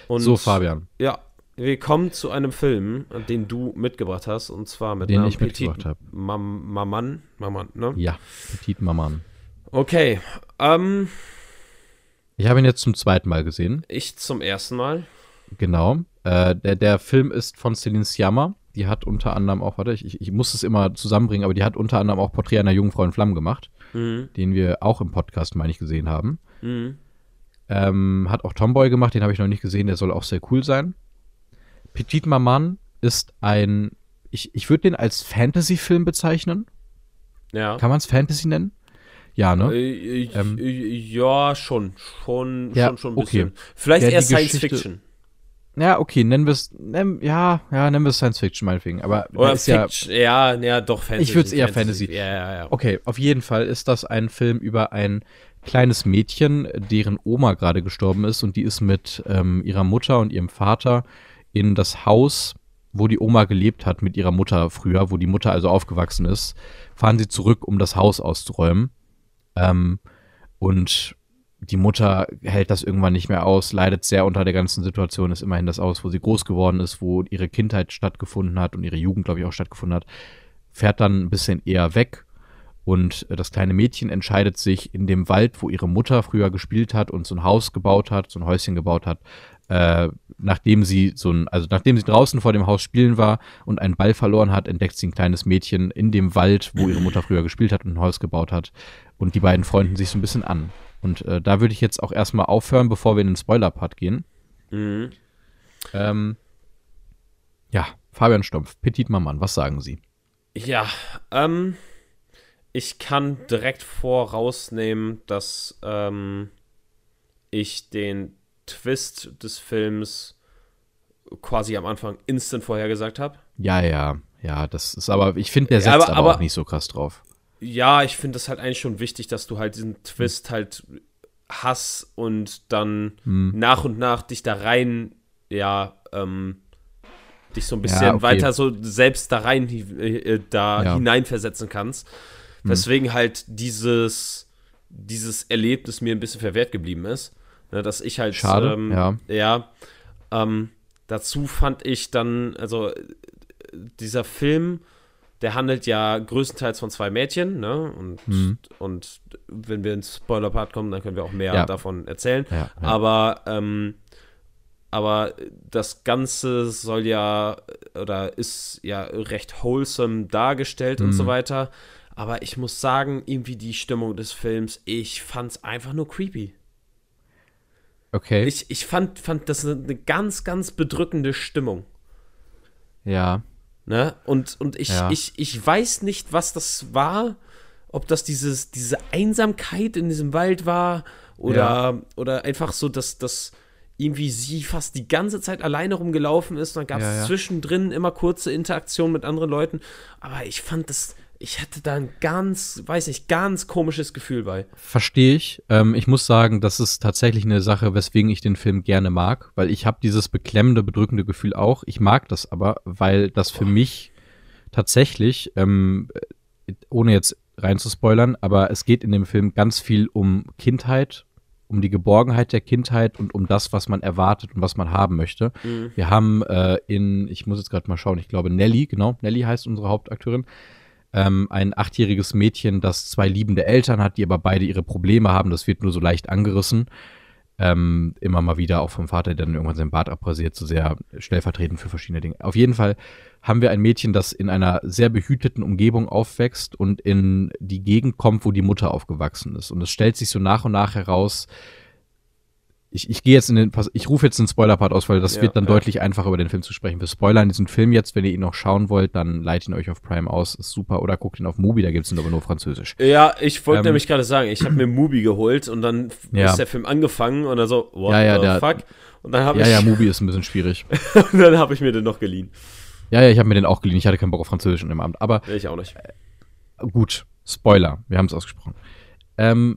Und so, Fabian. Ja, wir kommen zu einem Film, den du mitgebracht hast, und zwar mit den ich mitgebracht habe. Mam Maman, Maman, ne? Ja, Petit Maman. Okay, ähm. Ich habe ihn jetzt zum zweiten Mal gesehen. Ich zum ersten Mal. Genau. Äh, der, der Film ist von Celine Sciamma die hat unter anderem auch, warte, ich, ich muss es immer zusammenbringen, aber die hat unter anderem auch Porträt einer jungen Frau in Flammen gemacht, mhm. den wir auch im Podcast, meine ich, gesehen haben. Mhm. Ähm, hat auch Tomboy gemacht, den habe ich noch nicht gesehen, der soll auch sehr cool sein. Petit Maman ist ein, ich, ich würde den als Fantasy-Film bezeichnen. Ja. Kann man es Fantasy nennen? Ja, ne? Äh, ähm, ja, schon. Schon, ja, schon, schon ein bisschen. Okay. Vielleicht eher Science Fiction. Ja, okay, nennen wir es, ja, ja, nennen wir es Science Fiction meinetwegen, aber Oder ist Fiction, ja, ja, ja, doch Fantasy. Ich würde es eher Fantasy. Fantasy. Ja, ja, ja. Okay, auf jeden Fall ist das ein Film über ein kleines Mädchen, deren Oma gerade gestorben ist und die ist mit ähm, ihrer Mutter und ihrem Vater in das Haus, wo die Oma gelebt hat mit ihrer Mutter früher, wo die Mutter also aufgewachsen ist, fahren sie zurück, um das Haus auszuräumen. Ähm, und die Mutter hält das irgendwann nicht mehr aus, leidet sehr unter der ganzen Situation, ist immerhin das Haus, wo sie groß geworden ist, wo ihre Kindheit stattgefunden hat und ihre Jugend, glaube ich, auch stattgefunden hat, fährt dann ein bisschen eher weg und das kleine Mädchen entscheidet sich in dem Wald, wo ihre Mutter früher gespielt hat und so ein Haus gebaut hat, so ein Häuschen gebaut hat, äh, nachdem sie so ein, also nachdem sie draußen vor dem Haus spielen war und einen Ball verloren hat, entdeckt sie ein kleines Mädchen in dem Wald, wo ihre Mutter früher gespielt hat und ein Haus gebaut hat. Und die beiden freunden sich so ein bisschen an. Und äh, da würde ich jetzt auch erstmal aufhören, bevor wir in den Spoiler-Part gehen. Mhm. Ähm, ja, Fabian Stumpf, Petit Maman, was sagen Sie? Ja, ähm, ich kann direkt vorausnehmen, dass ähm, ich den Twist des Films quasi am Anfang instant vorhergesagt habe. Ja, ja, ja, das ist aber, ich finde, der setzt aber, aber, aber, auch nicht so krass drauf. Ja, ich finde das halt eigentlich schon wichtig, dass du halt diesen Twist hm. halt hast und dann hm. nach und nach dich da rein, ja, ähm, dich so ein bisschen ja, okay. weiter so selbst da rein, äh, da ja. hineinversetzen kannst. Hm. Weswegen halt dieses, dieses Erlebnis mir ein bisschen verwehrt geblieben ist. Ne, dass ich halt. Schade, ähm, ja. Ja. Ähm, dazu fand ich dann, also dieser Film, der handelt ja größtenteils von zwei Mädchen, ne? Und, mhm. und wenn wir ins Spoiler-Part kommen, dann können wir auch mehr ja. davon erzählen. Ja. Aber, ähm, aber das Ganze soll ja oder ist ja recht wholesome dargestellt mhm. und so mhm. weiter. Aber ich muss sagen, irgendwie die Stimmung des Films, ich fand's einfach nur creepy. Okay. Ich, ich fand, fand das eine ganz, ganz bedrückende Stimmung. Ja. Ne? Und, und ich, ja. ich, ich weiß nicht, was das war. Ob das dieses, diese Einsamkeit in diesem Wald war oder, ja. oder einfach so, dass, dass irgendwie sie fast die ganze Zeit alleine rumgelaufen ist. Und dann gab es ja, zwischendrin immer kurze Interaktionen mit anderen Leuten. Aber ich fand das, ich hatte da ein ganz, weiß nicht, ganz komisches Gefühl bei. Verstehe ich. Ähm, ich muss sagen, das ist tatsächlich eine Sache, weswegen ich den Film gerne mag, weil ich habe dieses beklemmende, bedrückende Gefühl auch. Ich mag das aber, weil das für oh. mich tatsächlich, ähm, ohne jetzt rein zu spoilern, aber es geht in dem Film ganz viel um Kindheit, um die Geborgenheit der Kindheit und um das, was man erwartet und was man haben möchte. Mhm. Wir haben äh, in, ich muss jetzt gerade mal schauen, ich glaube Nelly, genau, Nelly heißt unsere Hauptakteurin ähm, ein achtjähriges Mädchen, das zwei liebende Eltern hat, die aber beide ihre Probleme haben. Das wird nur so leicht angerissen. Ähm, immer mal wieder auch vom Vater, der dann irgendwann sein Bart abrasiert, so sehr stellvertretend für verschiedene Dinge. Auf jeden Fall haben wir ein Mädchen, das in einer sehr behüteten Umgebung aufwächst und in die Gegend kommt, wo die Mutter aufgewachsen ist. Und es stellt sich so nach und nach heraus, ich, ich gehe jetzt in den, ich rufe jetzt den Spoiler-Part aus, weil das ja, wird dann ja. deutlich einfacher über den Film zu sprechen. Wir spoilern diesen Film jetzt, wenn ihr ihn noch schauen wollt, dann leitet ihn euch auf Prime aus, ist super. Oder guckt ihn auf Mubi, da gibt es ihn aber nur französisch. Ja, ich wollte ähm, nämlich gerade sagen, ich habe mir Mubi geholt und dann ja. ist der Film angefangen und dann so, what ja, ja, the der, fuck? Und dann habe ja, ich. Ja, ja, Mubi ist ein bisschen schwierig. und dann habe ich mir den noch geliehen. Ja, ja, ich habe mir den auch geliehen. Ich hatte keinen Bock auf Französisch in dem Abend. Aber. Ich auch nicht. Äh, gut, Spoiler, wir haben es ausgesprochen. Ähm,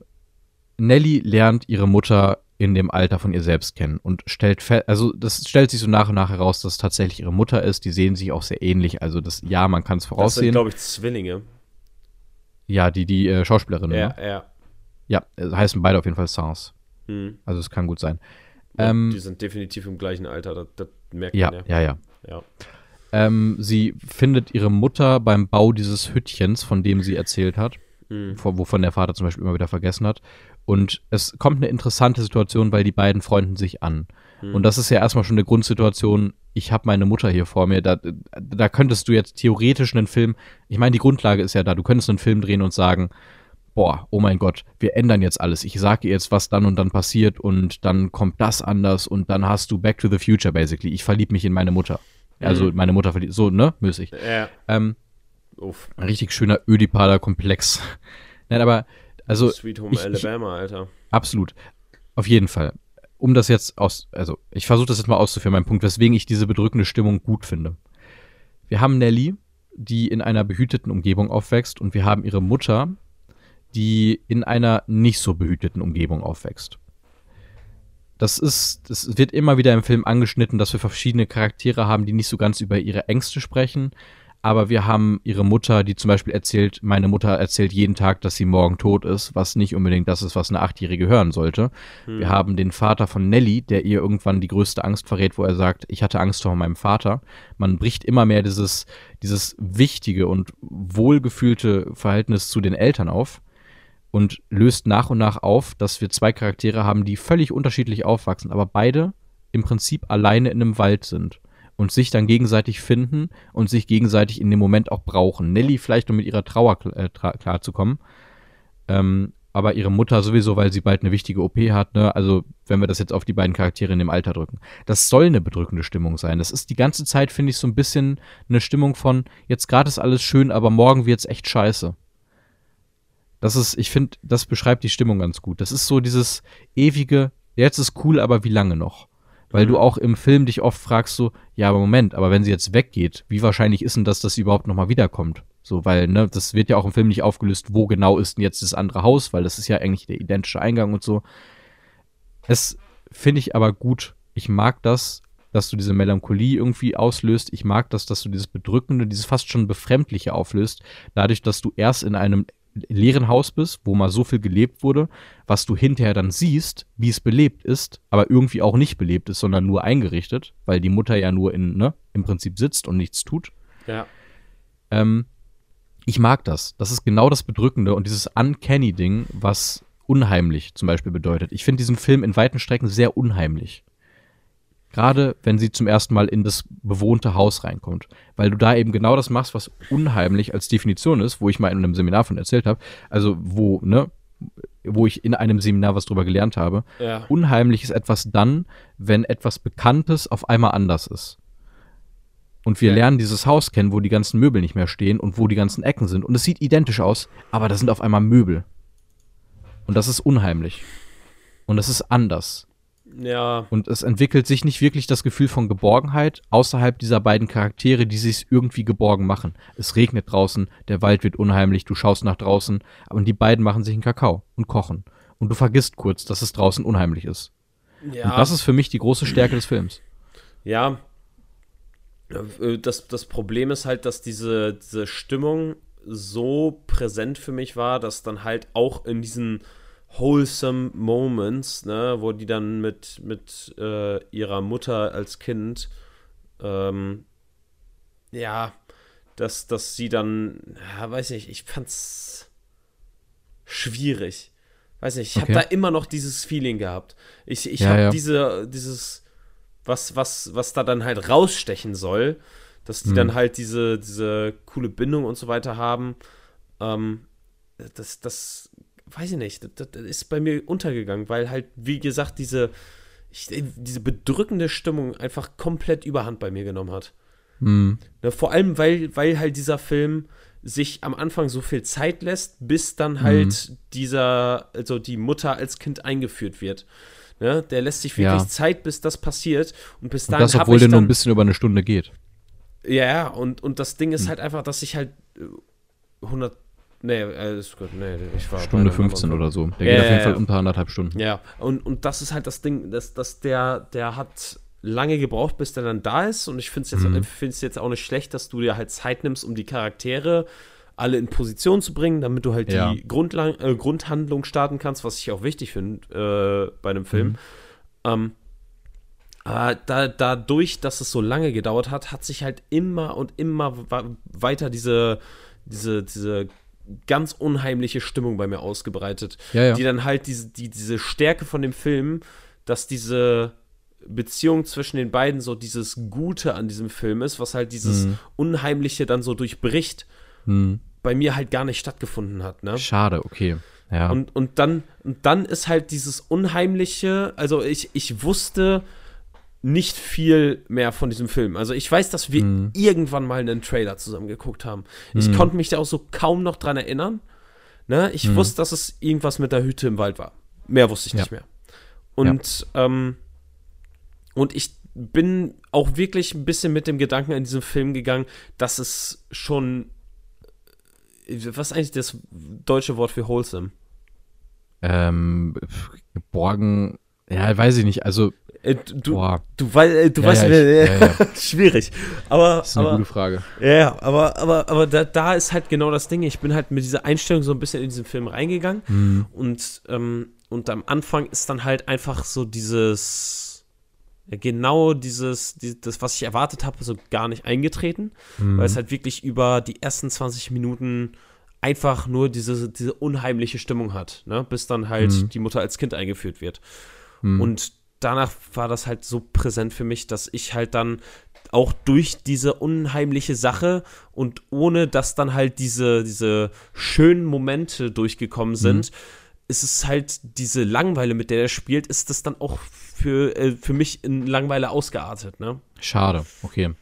Nelly lernt ihre Mutter in dem Alter von ihr selbst kennen und stellt fest, also das stellt sich so nach und nach heraus, dass es tatsächlich ihre Mutter ist. Die sehen sich auch sehr ähnlich. Also das, ja, man kann es voraussehen. Das sind, glaube ich, Zwillinge. Ja, die, die äh, Schauspielerin, Ja, ne? ja. Ja, äh, heißen beide auf jeden Fall Sans. Hm. Also es kann gut sein. Ähm, die sind definitiv im gleichen Alter, das, das merkt ja, man ja. Ja, ja. ja. Ähm, sie findet ihre Mutter beim Bau dieses Hüttchens, von dem sie erzählt hat, hm. wovon der Vater zum Beispiel immer wieder vergessen hat. Und es kommt eine interessante Situation, weil die beiden freunden sich an. Mhm. Und das ist ja erstmal schon eine Grundsituation. Ich habe meine Mutter hier vor mir. Da, da könntest du jetzt theoretisch einen Film, ich meine, die Grundlage ist ja da, du könntest einen Film drehen und sagen, boah, oh mein Gott, wir ändern jetzt alles. Ich sage jetzt, was dann und dann passiert und dann kommt das anders und dann hast du Back to the Future basically. Ich verliebe mich in meine Mutter. Mhm. Also meine Mutter verliebt, so, ne, müßig. Ja. Ähm, Uff. Ein richtig schöner Ödipaler Komplex. Nein, aber also Sweet Home ich, Alabama, Alter. Absolut. Auf jeden Fall. Um das jetzt aus, also ich versuche das jetzt mal auszuführen, mein Punkt, weswegen ich diese bedrückende Stimmung gut finde. Wir haben Nelly, die in einer behüteten Umgebung aufwächst, und wir haben ihre Mutter, die in einer nicht so behüteten Umgebung aufwächst. Das ist, das wird immer wieder im Film angeschnitten, dass wir verschiedene Charaktere haben, die nicht so ganz über ihre Ängste sprechen, aber wir haben ihre Mutter, die zum Beispiel erzählt, meine Mutter erzählt jeden Tag, dass sie morgen tot ist, was nicht unbedingt das ist, was eine Achtjährige hören sollte. Hm. Wir haben den Vater von Nelly, der ihr irgendwann die größte Angst verrät, wo er sagt, ich hatte Angst vor meinem Vater. Man bricht immer mehr dieses, dieses wichtige und wohlgefühlte Verhältnis zu den Eltern auf und löst nach und nach auf, dass wir zwei Charaktere haben, die völlig unterschiedlich aufwachsen, aber beide im Prinzip alleine in einem Wald sind und sich dann gegenseitig finden und sich gegenseitig in dem Moment auch brauchen. Nelly vielleicht, um mit ihrer Trauer äh, klarzukommen. Ähm, aber ihre Mutter sowieso, weil sie bald eine wichtige OP hat, ne? Also, wenn wir das jetzt auf die beiden Charaktere in dem Alter drücken. Das soll eine bedrückende Stimmung sein. Das ist die ganze Zeit, finde ich, so ein bisschen eine Stimmung von, jetzt gerade ist alles schön, aber morgen wird's echt scheiße. Das ist, ich finde, das beschreibt die Stimmung ganz gut. Das ist so dieses ewige, jetzt ist cool, aber wie lange noch? Weil mhm. du auch im Film dich oft fragst so, ja, aber Moment, aber wenn sie jetzt weggeht, wie wahrscheinlich ist denn das, dass sie überhaupt nochmal wiederkommt? So, weil, ne, das wird ja auch im Film nicht aufgelöst, wo genau ist denn jetzt das andere Haus, weil das ist ja eigentlich der identische Eingang und so. Es finde ich aber gut. Ich mag das, dass du diese Melancholie irgendwie auslöst. Ich mag das, dass du dieses Bedrückende, dieses fast schon Befremdliche auflöst, dadurch, dass du erst in einem leeren Haus bist, wo mal so viel gelebt wurde, was du hinterher dann siehst, wie es belebt ist, aber irgendwie auch nicht belebt ist, sondern nur eingerichtet, weil die Mutter ja nur in, ne, im Prinzip sitzt und nichts tut. Ja. Ähm, ich mag das. Das ist genau das Bedrückende und dieses Uncanny-Ding, was unheimlich zum Beispiel bedeutet. Ich finde diesen Film in weiten Strecken sehr unheimlich. Gerade wenn sie zum ersten Mal in das bewohnte Haus reinkommt. Weil du da eben genau das machst, was unheimlich als Definition ist, wo ich mal in einem Seminar von erzählt habe. Also, wo, ne, wo ich in einem Seminar was drüber gelernt habe. Ja. Unheimlich ist etwas dann, wenn etwas Bekanntes auf einmal anders ist. Und wir ja. lernen dieses Haus kennen, wo die ganzen Möbel nicht mehr stehen und wo die ganzen Ecken sind. Und es sieht identisch aus, aber da sind auf einmal Möbel. Und das ist unheimlich. Und das ist anders. Ja. Und es entwickelt sich nicht wirklich das Gefühl von Geborgenheit außerhalb dieser beiden Charaktere, die sich irgendwie geborgen machen. Es regnet draußen, der Wald wird unheimlich, du schaust nach draußen, aber die beiden machen sich einen Kakao und kochen. Und du vergisst kurz, dass es draußen unheimlich ist. Ja. Und das ist für mich die große Stärke des Films. Ja. Äh, das, das Problem ist halt, dass diese, diese Stimmung so präsent für mich war, dass dann halt auch in diesen wholesome Moments, ne, wo die dann mit, mit äh, ihrer Mutter als Kind, ähm, ja, dass, dass sie dann, ja, weiß nicht, ich fand's schwierig. Weiß nicht, ich okay. habe da immer noch dieses Feeling gehabt. Ich, ich ja, habe ja. diese, dieses, was, was, was da dann halt rausstechen soll, dass die mhm. dann halt diese, diese coole Bindung und so weiter haben. Ähm, das, das weiß ich nicht, das, das, ist bei mir untergegangen, weil halt, wie gesagt, diese, ich, diese bedrückende Stimmung einfach komplett überhand bei mir genommen hat. Mhm. Ne, vor allem, weil, weil halt dieser Film sich am Anfang so viel Zeit lässt, bis dann halt mhm. dieser, also die Mutter als Kind eingeführt wird. Ne? Der lässt sich wirklich ja. Zeit, bis das passiert. Und bis dahin. Und das, obwohl der nur ein bisschen über eine Stunde geht. Ja, und, und das Ding ist mhm. halt einfach, dass ich halt 100 äh, Nee, alles gut. Nee, ich war Stunde 15 oder so. Der ja, geht auf jeden Fall unter anderthalb Stunden. Ja, und, und das ist halt das Ding, dass, dass der, der hat lange gebraucht, bis der dann da ist. Und ich finde es jetzt, mhm. jetzt auch nicht schlecht, dass du dir halt Zeit nimmst, um die Charaktere alle in Position zu bringen, damit du halt ja. die Grundlang äh, Grundhandlung starten kannst, was ich auch wichtig finde äh, bei einem Film. Mhm. Ähm, aber da, dadurch, dass es so lange gedauert hat, hat sich halt immer und immer weiter diese, diese, diese ganz unheimliche Stimmung bei mir ausgebreitet, ja, ja. die dann halt diese, die, diese Stärke von dem Film, dass diese Beziehung zwischen den beiden so dieses Gute an diesem Film ist, was halt dieses mhm. Unheimliche dann so durchbricht, mhm. bei mir halt gar nicht stattgefunden hat. Ne? Schade, okay. Ja. Und, und, dann, und dann ist halt dieses Unheimliche, also ich, ich wusste, nicht viel mehr von diesem Film. Also ich weiß, dass wir mhm. irgendwann mal einen Trailer zusammen geguckt haben. Ich mhm. konnte mich da auch so kaum noch dran erinnern. Ne? Ich mhm. wusste, dass es irgendwas mit der Hütte im Wald war. Mehr wusste ich ja. nicht mehr. Und, ja. ähm, und ich bin auch wirklich ein bisschen mit dem Gedanken in diesem Film gegangen, dass es schon. Was ist eigentlich das deutsche Wort für wholesome? Ähm, geborgen. Ja, weiß ich nicht. Also Äh, du, Boah. du, weil, äh, du ja, weißt, ja, ich, ja, ja. schwierig. Aber, das ist eine aber, gute Frage. Ja, aber, aber, aber da, da ist halt genau das Ding. Ich bin halt mit dieser Einstellung so ein bisschen in diesen Film reingegangen. Mhm. Und, ähm, und am Anfang ist dann halt einfach so dieses, genau dieses, die, das, was ich erwartet habe, so gar nicht eingetreten. Mhm. Weil es halt wirklich über die ersten 20 Minuten einfach nur diese, diese unheimliche Stimmung hat, ne? bis dann halt mhm. die Mutter als Kind eingeführt wird. Mhm. Und danach war das halt so präsent für mich, dass ich halt dann auch durch diese unheimliche Sache und ohne dass dann halt diese, diese schönen Momente durchgekommen sind, mhm. ist es halt diese Langweile, mit der er spielt, ist das dann auch für, äh, für mich in Langweile ausgeartet, ne? Schade, okay.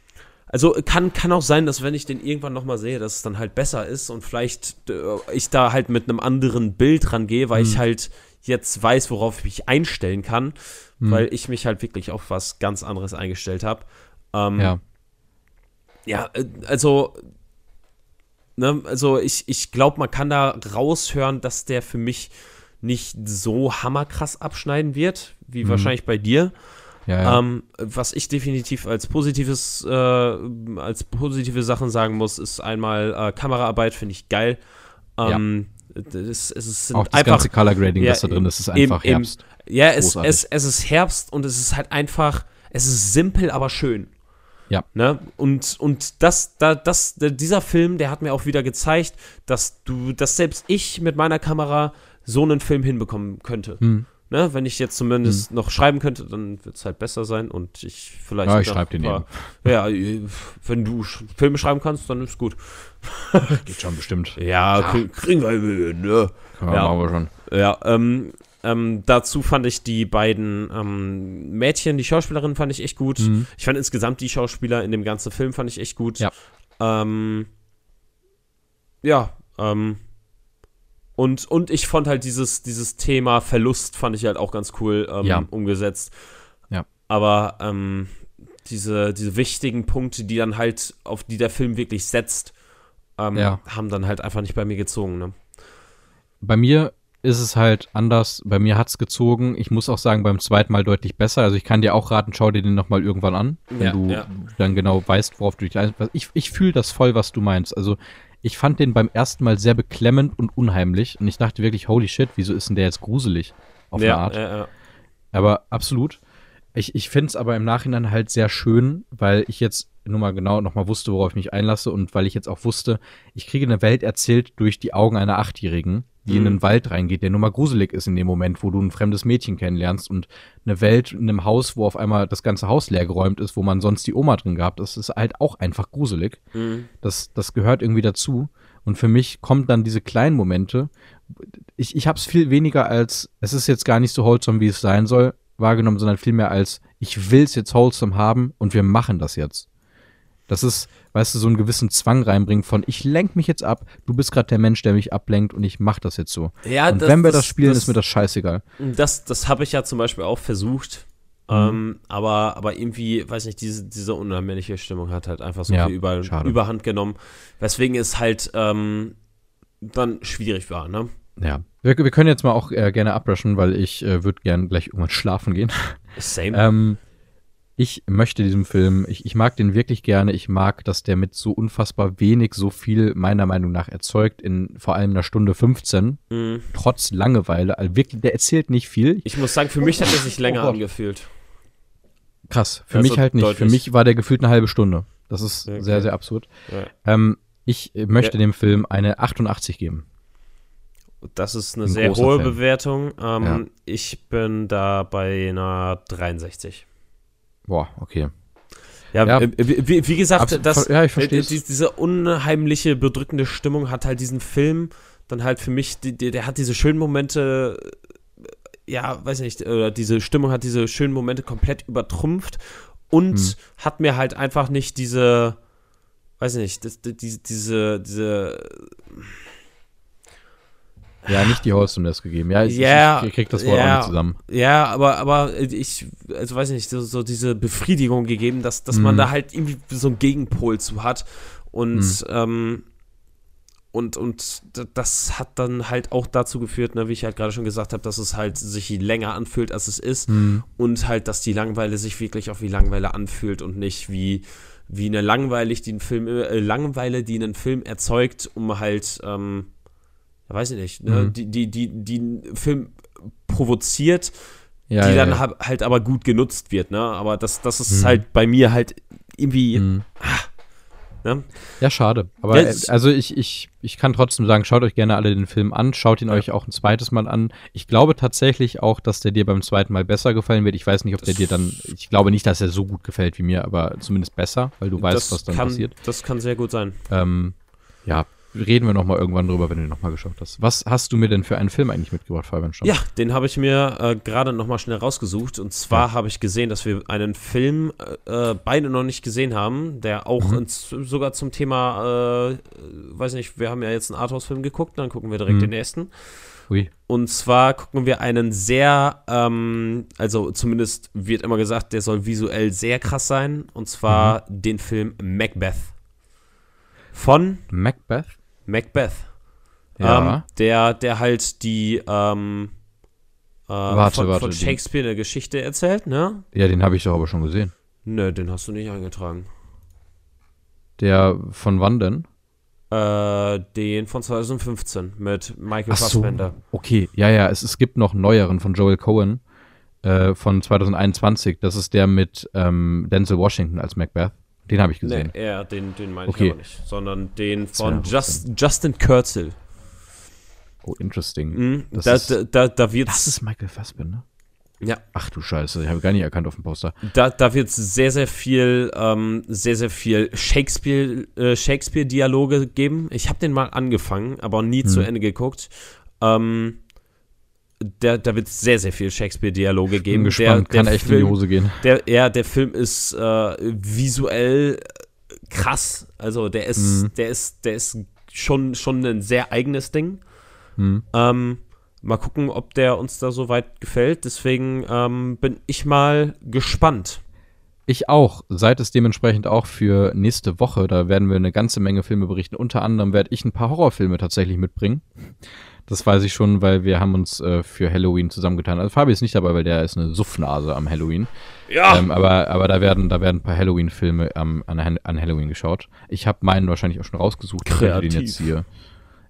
Also kann, kann auch sein, dass wenn ich den irgendwann nochmal sehe, dass es dann halt besser ist und vielleicht äh, ich da halt mit einem anderen Bild rangehe, weil mhm. ich halt jetzt weiß, worauf ich mich einstellen kann, mhm. weil ich mich halt wirklich auf was ganz anderes eingestellt habe. Ähm, ja. Ja, äh, also, ne, also ich, ich glaube, man kann da raushören, dass der für mich nicht so hammerkrass abschneiden wird, wie mhm. wahrscheinlich bei dir. Ja, ja. Ähm, was ich definitiv als positives, äh, als positive Sachen sagen muss, ist einmal äh, Kameraarbeit, finde ich geil. Ähm, das, es sind Auch das einfach, ganze Color Grading, ja, was da drin ist, ist einfach im, Herbst. Im, ja, es, es, es ist Herbst und es ist halt einfach, es ist simpel, aber schön. Ja. Ne? Und, und das, da, das, dieser Film, der hat mir auch wieder gezeigt, dass du, dass selbst ich mit meiner Kamera so einen Film hinbekommen könnte. Hm. Ne, wenn ich jetzt zumindest hm. noch schreiben könnte, dann wird es halt besser sein und ich vielleicht. Ja, ich schreibe den eben. Ja, wenn du Filme schreiben kannst, dann ist gut. Geht schon bestimmt. Ja, ja. kriegen wir ne? Ja, ja, machen wir schon. Ja, ähm, ähm, dazu fand ich die beiden ähm, Mädchen, die Schauspielerin fand ich echt gut. Mhm. Ich fand insgesamt die Schauspieler in dem ganzen Film fand ich echt gut. Ja. Ähm, ja, ähm, und, und ich fand halt dieses, dieses Thema Verlust fand ich halt auch ganz cool ähm, ja. umgesetzt. Ja. Aber ähm, diese, diese wichtigen Punkte, die dann halt, auf die der Film wirklich setzt, ähm, ja. haben dann halt einfach nicht bei mir gezogen. Ne? Bei mir ist es halt anders. Bei mir hat es gezogen. Ich muss auch sagen, beim zweiten Mal deutlich besser. Also ich kann dir auch raten, schau dir den nochmal irgendwann an, wenn ja, du ja. dann genau weißt, worauf du dich einlässt. Ich, ich fühle das voll, was du meinst. Also ich fand den beim ersten Mal sehr beklemmend und unheimlich. Und ich dachte wirklich, holy shit, wieso ist denn der jetzt gruselig? Auf ja, eine Art. Ja, ja. Aber absolut. Ich, ich finde es aber im Nachhinein halt sehr schön, weil ich jetzt nur mal genau nochmal wusste, worauf ich mich einlasse und weil ich jetzt auch wusste, ich kriege eine Welt erzählt durch die Augen einer Achtjährigen die mhm. in den Wald reingeht, der nur mal gruselig ist in dem Moment, wo du ein fremdes Mädchen kennenlernst und eine Welt in einem Haus, wo auf einmal das ganze Haus leer geräumt ist, wo man sonst die Oma drin gehabt, das ist halt auch einfach gruselig. Mhm. Das, das gehört irgendwie dazu. Und für mich kommen dann diese kleinen Momente. Ich, ich habe es viel weniger als, es ist jetzt gar nicht so wholesome, wie es sein soll, wahrgenommen, sondern vielmehr als, ich will es jetzt wholesome haben und wir machen das jetzt. Das ist, weißt du, so einen gewissen Zwang reinbringen von, ich lenk mich jetzt ab, du bist gerade der Mensch, der mich ablenkt und ich mach das jetzt so. Ja, und das, wenn wir das, das spielen, das, ist mir das scheißegal. Das, das habe ich ja zum Beispiel auch versucht. Mhm. Ähm, aber, aber irgendwie, weiß nicht, diese, diese unheimliche Stimmung hat halt einfach so ja, viel über, Überhand genommen. Weswegen es halt ähm, dann schwierig war, ne? Ja. Wir, wir können jetzt mal auch äh, gerne abrushen, weil ich äh, würde gern gleich irgendwann schlafen gehen. Same. ähm, ich möchte diesen Film, ich, ich mag den wirklich gerne. Ich mag, dass der mit so unfassbar wenig so viel meiner Meinung nach erzeugt, in vor allem einer Stunde 15. Mhm. Trotz Langeweile. Also wirklich, der erzählt nicht viel. Ich muss sagen, für mich hat er sich länger oh angefühlt. Krass, für also mich halt nicht. Deutlich. Für mich war der gefühlt eine halbe Stunde. Das ist okay. sehr, sehr absurd. Ja. Ähm, ich möchte ja. dem Film eine 88 geben. Das ist eine Ein sehr hohe Fan. Bewertung. Ähm, ja. Ich bin da bei einer 63. Boah, okay. Ja, ja äh, wie, wie, gesagt, Absolut, das, ja. Die, diese unheimliche, bedrückende Stimmung hat halt diesen Film dann halt für mich, die, der hat diese schönen Momente, äh, ja, weiß nicht, oder diese Stimmung hat diese schönen Momente komplett übertrumpft und hm. hat mir halt einfach nicht diese, weiß nicht, das, die, diese, diese ja, nicht die Wholesomeness gegeben. Ja, ich, yeah, ich, krieg das Wort yeah, auch nicht zusammen. Ja, aber, aber ich, also weiß nicht, so, so diese Befriedigung gegeben, dass, dass mm. man mhm. da halt irgendwie so einen Gegenpol zu hat. Und, mm. ähm, und, und das hat dann halt auch dazu geführt, ne, wie ich halt gerade schon gesagt habe, dass es halt sich länger anfühlt, als es ist. Mhm. Und halt, dass die Langeweile sich wirklich auch wie Langeweile anfühlt und nicht wie, wie eine Langweile, die einen Film, äh, Langeweile, die einen Film erzeugt, um halt, ähm, weiß ich nicht, ne, mhm. die, die, die, die einen Film provoziert, ja, die ja, dann ja. halt aber gut genutzt wird, ne? Aber das, das ist mhm. halt bei mir halt irgendwie. Mhm. Ah, Ne? Ja, schade. Aber ja, also ich, ich, ich kann trotzdem sagen, schaut euch gerne alle den Film an, schaut ihn euch auch ein zweites Mal an. Ich glaube tatsächlich auch, dass der dir beim zweiten Mal besser gefallen wird. Ich weiß nicht, ob der dir dann, ich glaube nicht, dass er so gut gefällt wie mir, aber zumindest besser, weil du weißt, was dann kann, passiert. Das kann sehr gut sein. Ähm, ja, reden wir nochmal irgendwann drüber, wenn du noch mal geschaut hast. Was hast du mir denn für einen Film eigentlich mitgebracht, Fabian? Schon? Ja, den habe ich mir äh, gerade nochmal schnell rausgesucht. Und zwar ja. habe ich gesehen, dass wir einen Film äh, beide noch nicht gesehen haben, der auch mhm. ins, sogar zum Thema, äh, weiß nicht, wir haben ja jetzt einen Arthouse-Film geguckt, dann gucken wir direkt mhm. den nächsten. Ui. Und zwar gucken wir einen sehr, ähm, also zumindest wird immer gesagt, der soll visuell sehr krass sein. Und zwar mhm. den Film Macbeth. Von Macbeth? Macbeth. Ja. Ähm, der, der halt die ähm, äh, warte, von, warte, von Shakespeare eine Geschichte erzählt, ne? Ja, den habe ich doch aber schon gesehen. Nö, den hast du nicht eingetragen. Der von wann denn? Äh, den von 2015 mit Michael Ach Fassbender. So, okay, ja, ja, es, es gibt noch einen neueren von Joel Cohen äh, von 2021. Das ist der mit ähm, Denzel Washington als Macbeth. Den habe ich gesehen. Nee, ja, den, den meine okay. ich aber nicht. Sondern den von Just, Justin Kurzel. Oh, interesting. Mhm, das, da, ist, da, da, wird's, das ist Michael Fassbender. Ja. Ach du Scheiße, ich habe gar nicht erkannt auf dem Poster. Da, da wird sehr, sehr viel, ähm, sehr, sehr viel Shakespeare, äh, Shakespeare-Dialoge geben. Ich habe den mal angefangen, aber nie hm. zu Ende geguckt. Ähm, der, da wird sehr, sehr viel Shakespeare-Dialoge geben. Bin gespannt, der, der kann echt Film, in die Hose gehen. Der, ja, der Film ist äh, visuell krass. Also der ist, mhm. der ist, der ist schon, schon ein sehr eigenes Ding. Mhm. Ähm, mal gucken, ob der uns da so weit gefällt. Deswegen ähm, bin ich mal gespannt. Ich auch. Seid es dementsprechend auch für nächste Woche. Da werden wir eine ganze Menge Filme berichten. Unter anderem werde ich ein paar Horrorfilme tatsächlich mitbringen. Das weiß ich schon, weil wir haben uns äh, für Halloween zusammengetan. Also Fabi ist nicht dabei, weil der ist eine Suffnase am Halloween. Ja. Ähm, aber, aber da werden, da werden ein paar Halloween-Filme ähm, an, an Halloween geschaut. Ich habe meinen wahrscheinlich auch schon rausgesucht. Kreativ. Den jetzt hier.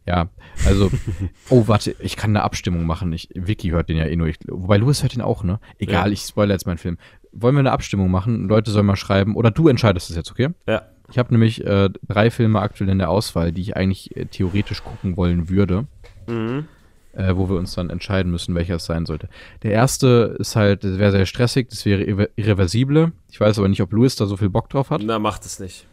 Ja, also, oh, warte, ich kann eine Abstimmung machen. Ich, Vicky hört den ja eh nur. Ich, wobei Louis hört den auch, ne? Egal, ja. ich spoilere jetzt meinen Film. Wollen wir eine Abstimmung machen? Leute sollen mal schreiben. Oder du entscheidest es jetzt, okay? Ja. Ich habe nämlich äh, drei Filme aktuell in der Auswahl, die ich eigentlich äh, theoretisch gucken wollen würde. Mhm. Äh, wo wir uns dann entscheiden müssen, welcher es sein sollte. Der erste ist halt, das wäre sehr stressig, das wäre irre irreversible. Ich weiß aber nicht, ob Louis da so viel Bock drauf hat. Na, macht es nicht.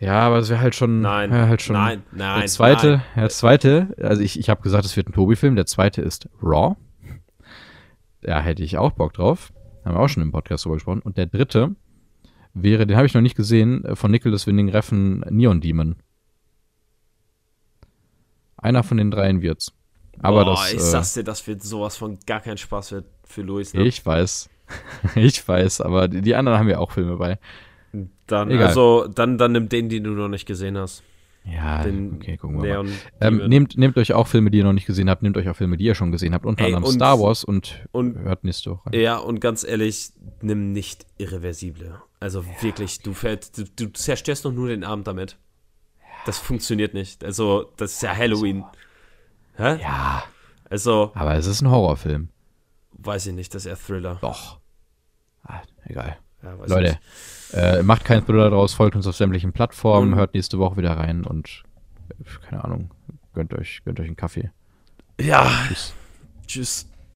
Ja, aber es wäre halt schon. Nein, ja, halt schon nein, nein. Der zweite, nein. der zweite, also ich, ich habe gesagt, es wird ein Tobi-Film. Der zweite ist Raw. Da hätte ich auch Bock drauf. Haben wir auch schon im Podcast drüber gesprochen. Und der dritte wäre, den habe ich noch nicht gesehen, von Nicholas Winding Reffen Neon Demon. Einer von den dreien wird's. Aber Boah, das, ich äh, sag's dir, das wird sowas von gar kein Spaß für, für Luis. Ne? Ich weiß. ich weiß, aber die, die, anderen haben ja auch Filme bei. Dann, Egal. also, dann, dann nimm den, den du noch nicht gesehen hast. Ja, den okay, gucken wir mal. Ähm, nehmt, nehmt euch auch Filme, die ihr noch nicht gesehen habt, nehmt euch auch Filme, die ihr schon gesehen habt, unter anderem Star Wars und, und hört nächste Woche. Ja, und ganz ehrlich, nimm nicht Irreversible. Also ja, wirklich, okay. du, fällst, du, du zerstörst doch nur den Abend damit. Das funktioniert nicht. Also, das ist ja Halloween. Hä? Ja. Also. Aber es ist ein Horrorfilm. Weiß ich nicht, das ist eher Thriller. Doch. Ah, egal. Ja, Leute, äh, macht keinen Thriller draus, folgt uns auf sämtlichen Plattformen, und hört nächste Woche wieder rein und keine Ahnung, gönnt euch, gönnt euch einen Kaffee. Ja. Tschüss. Tschüss.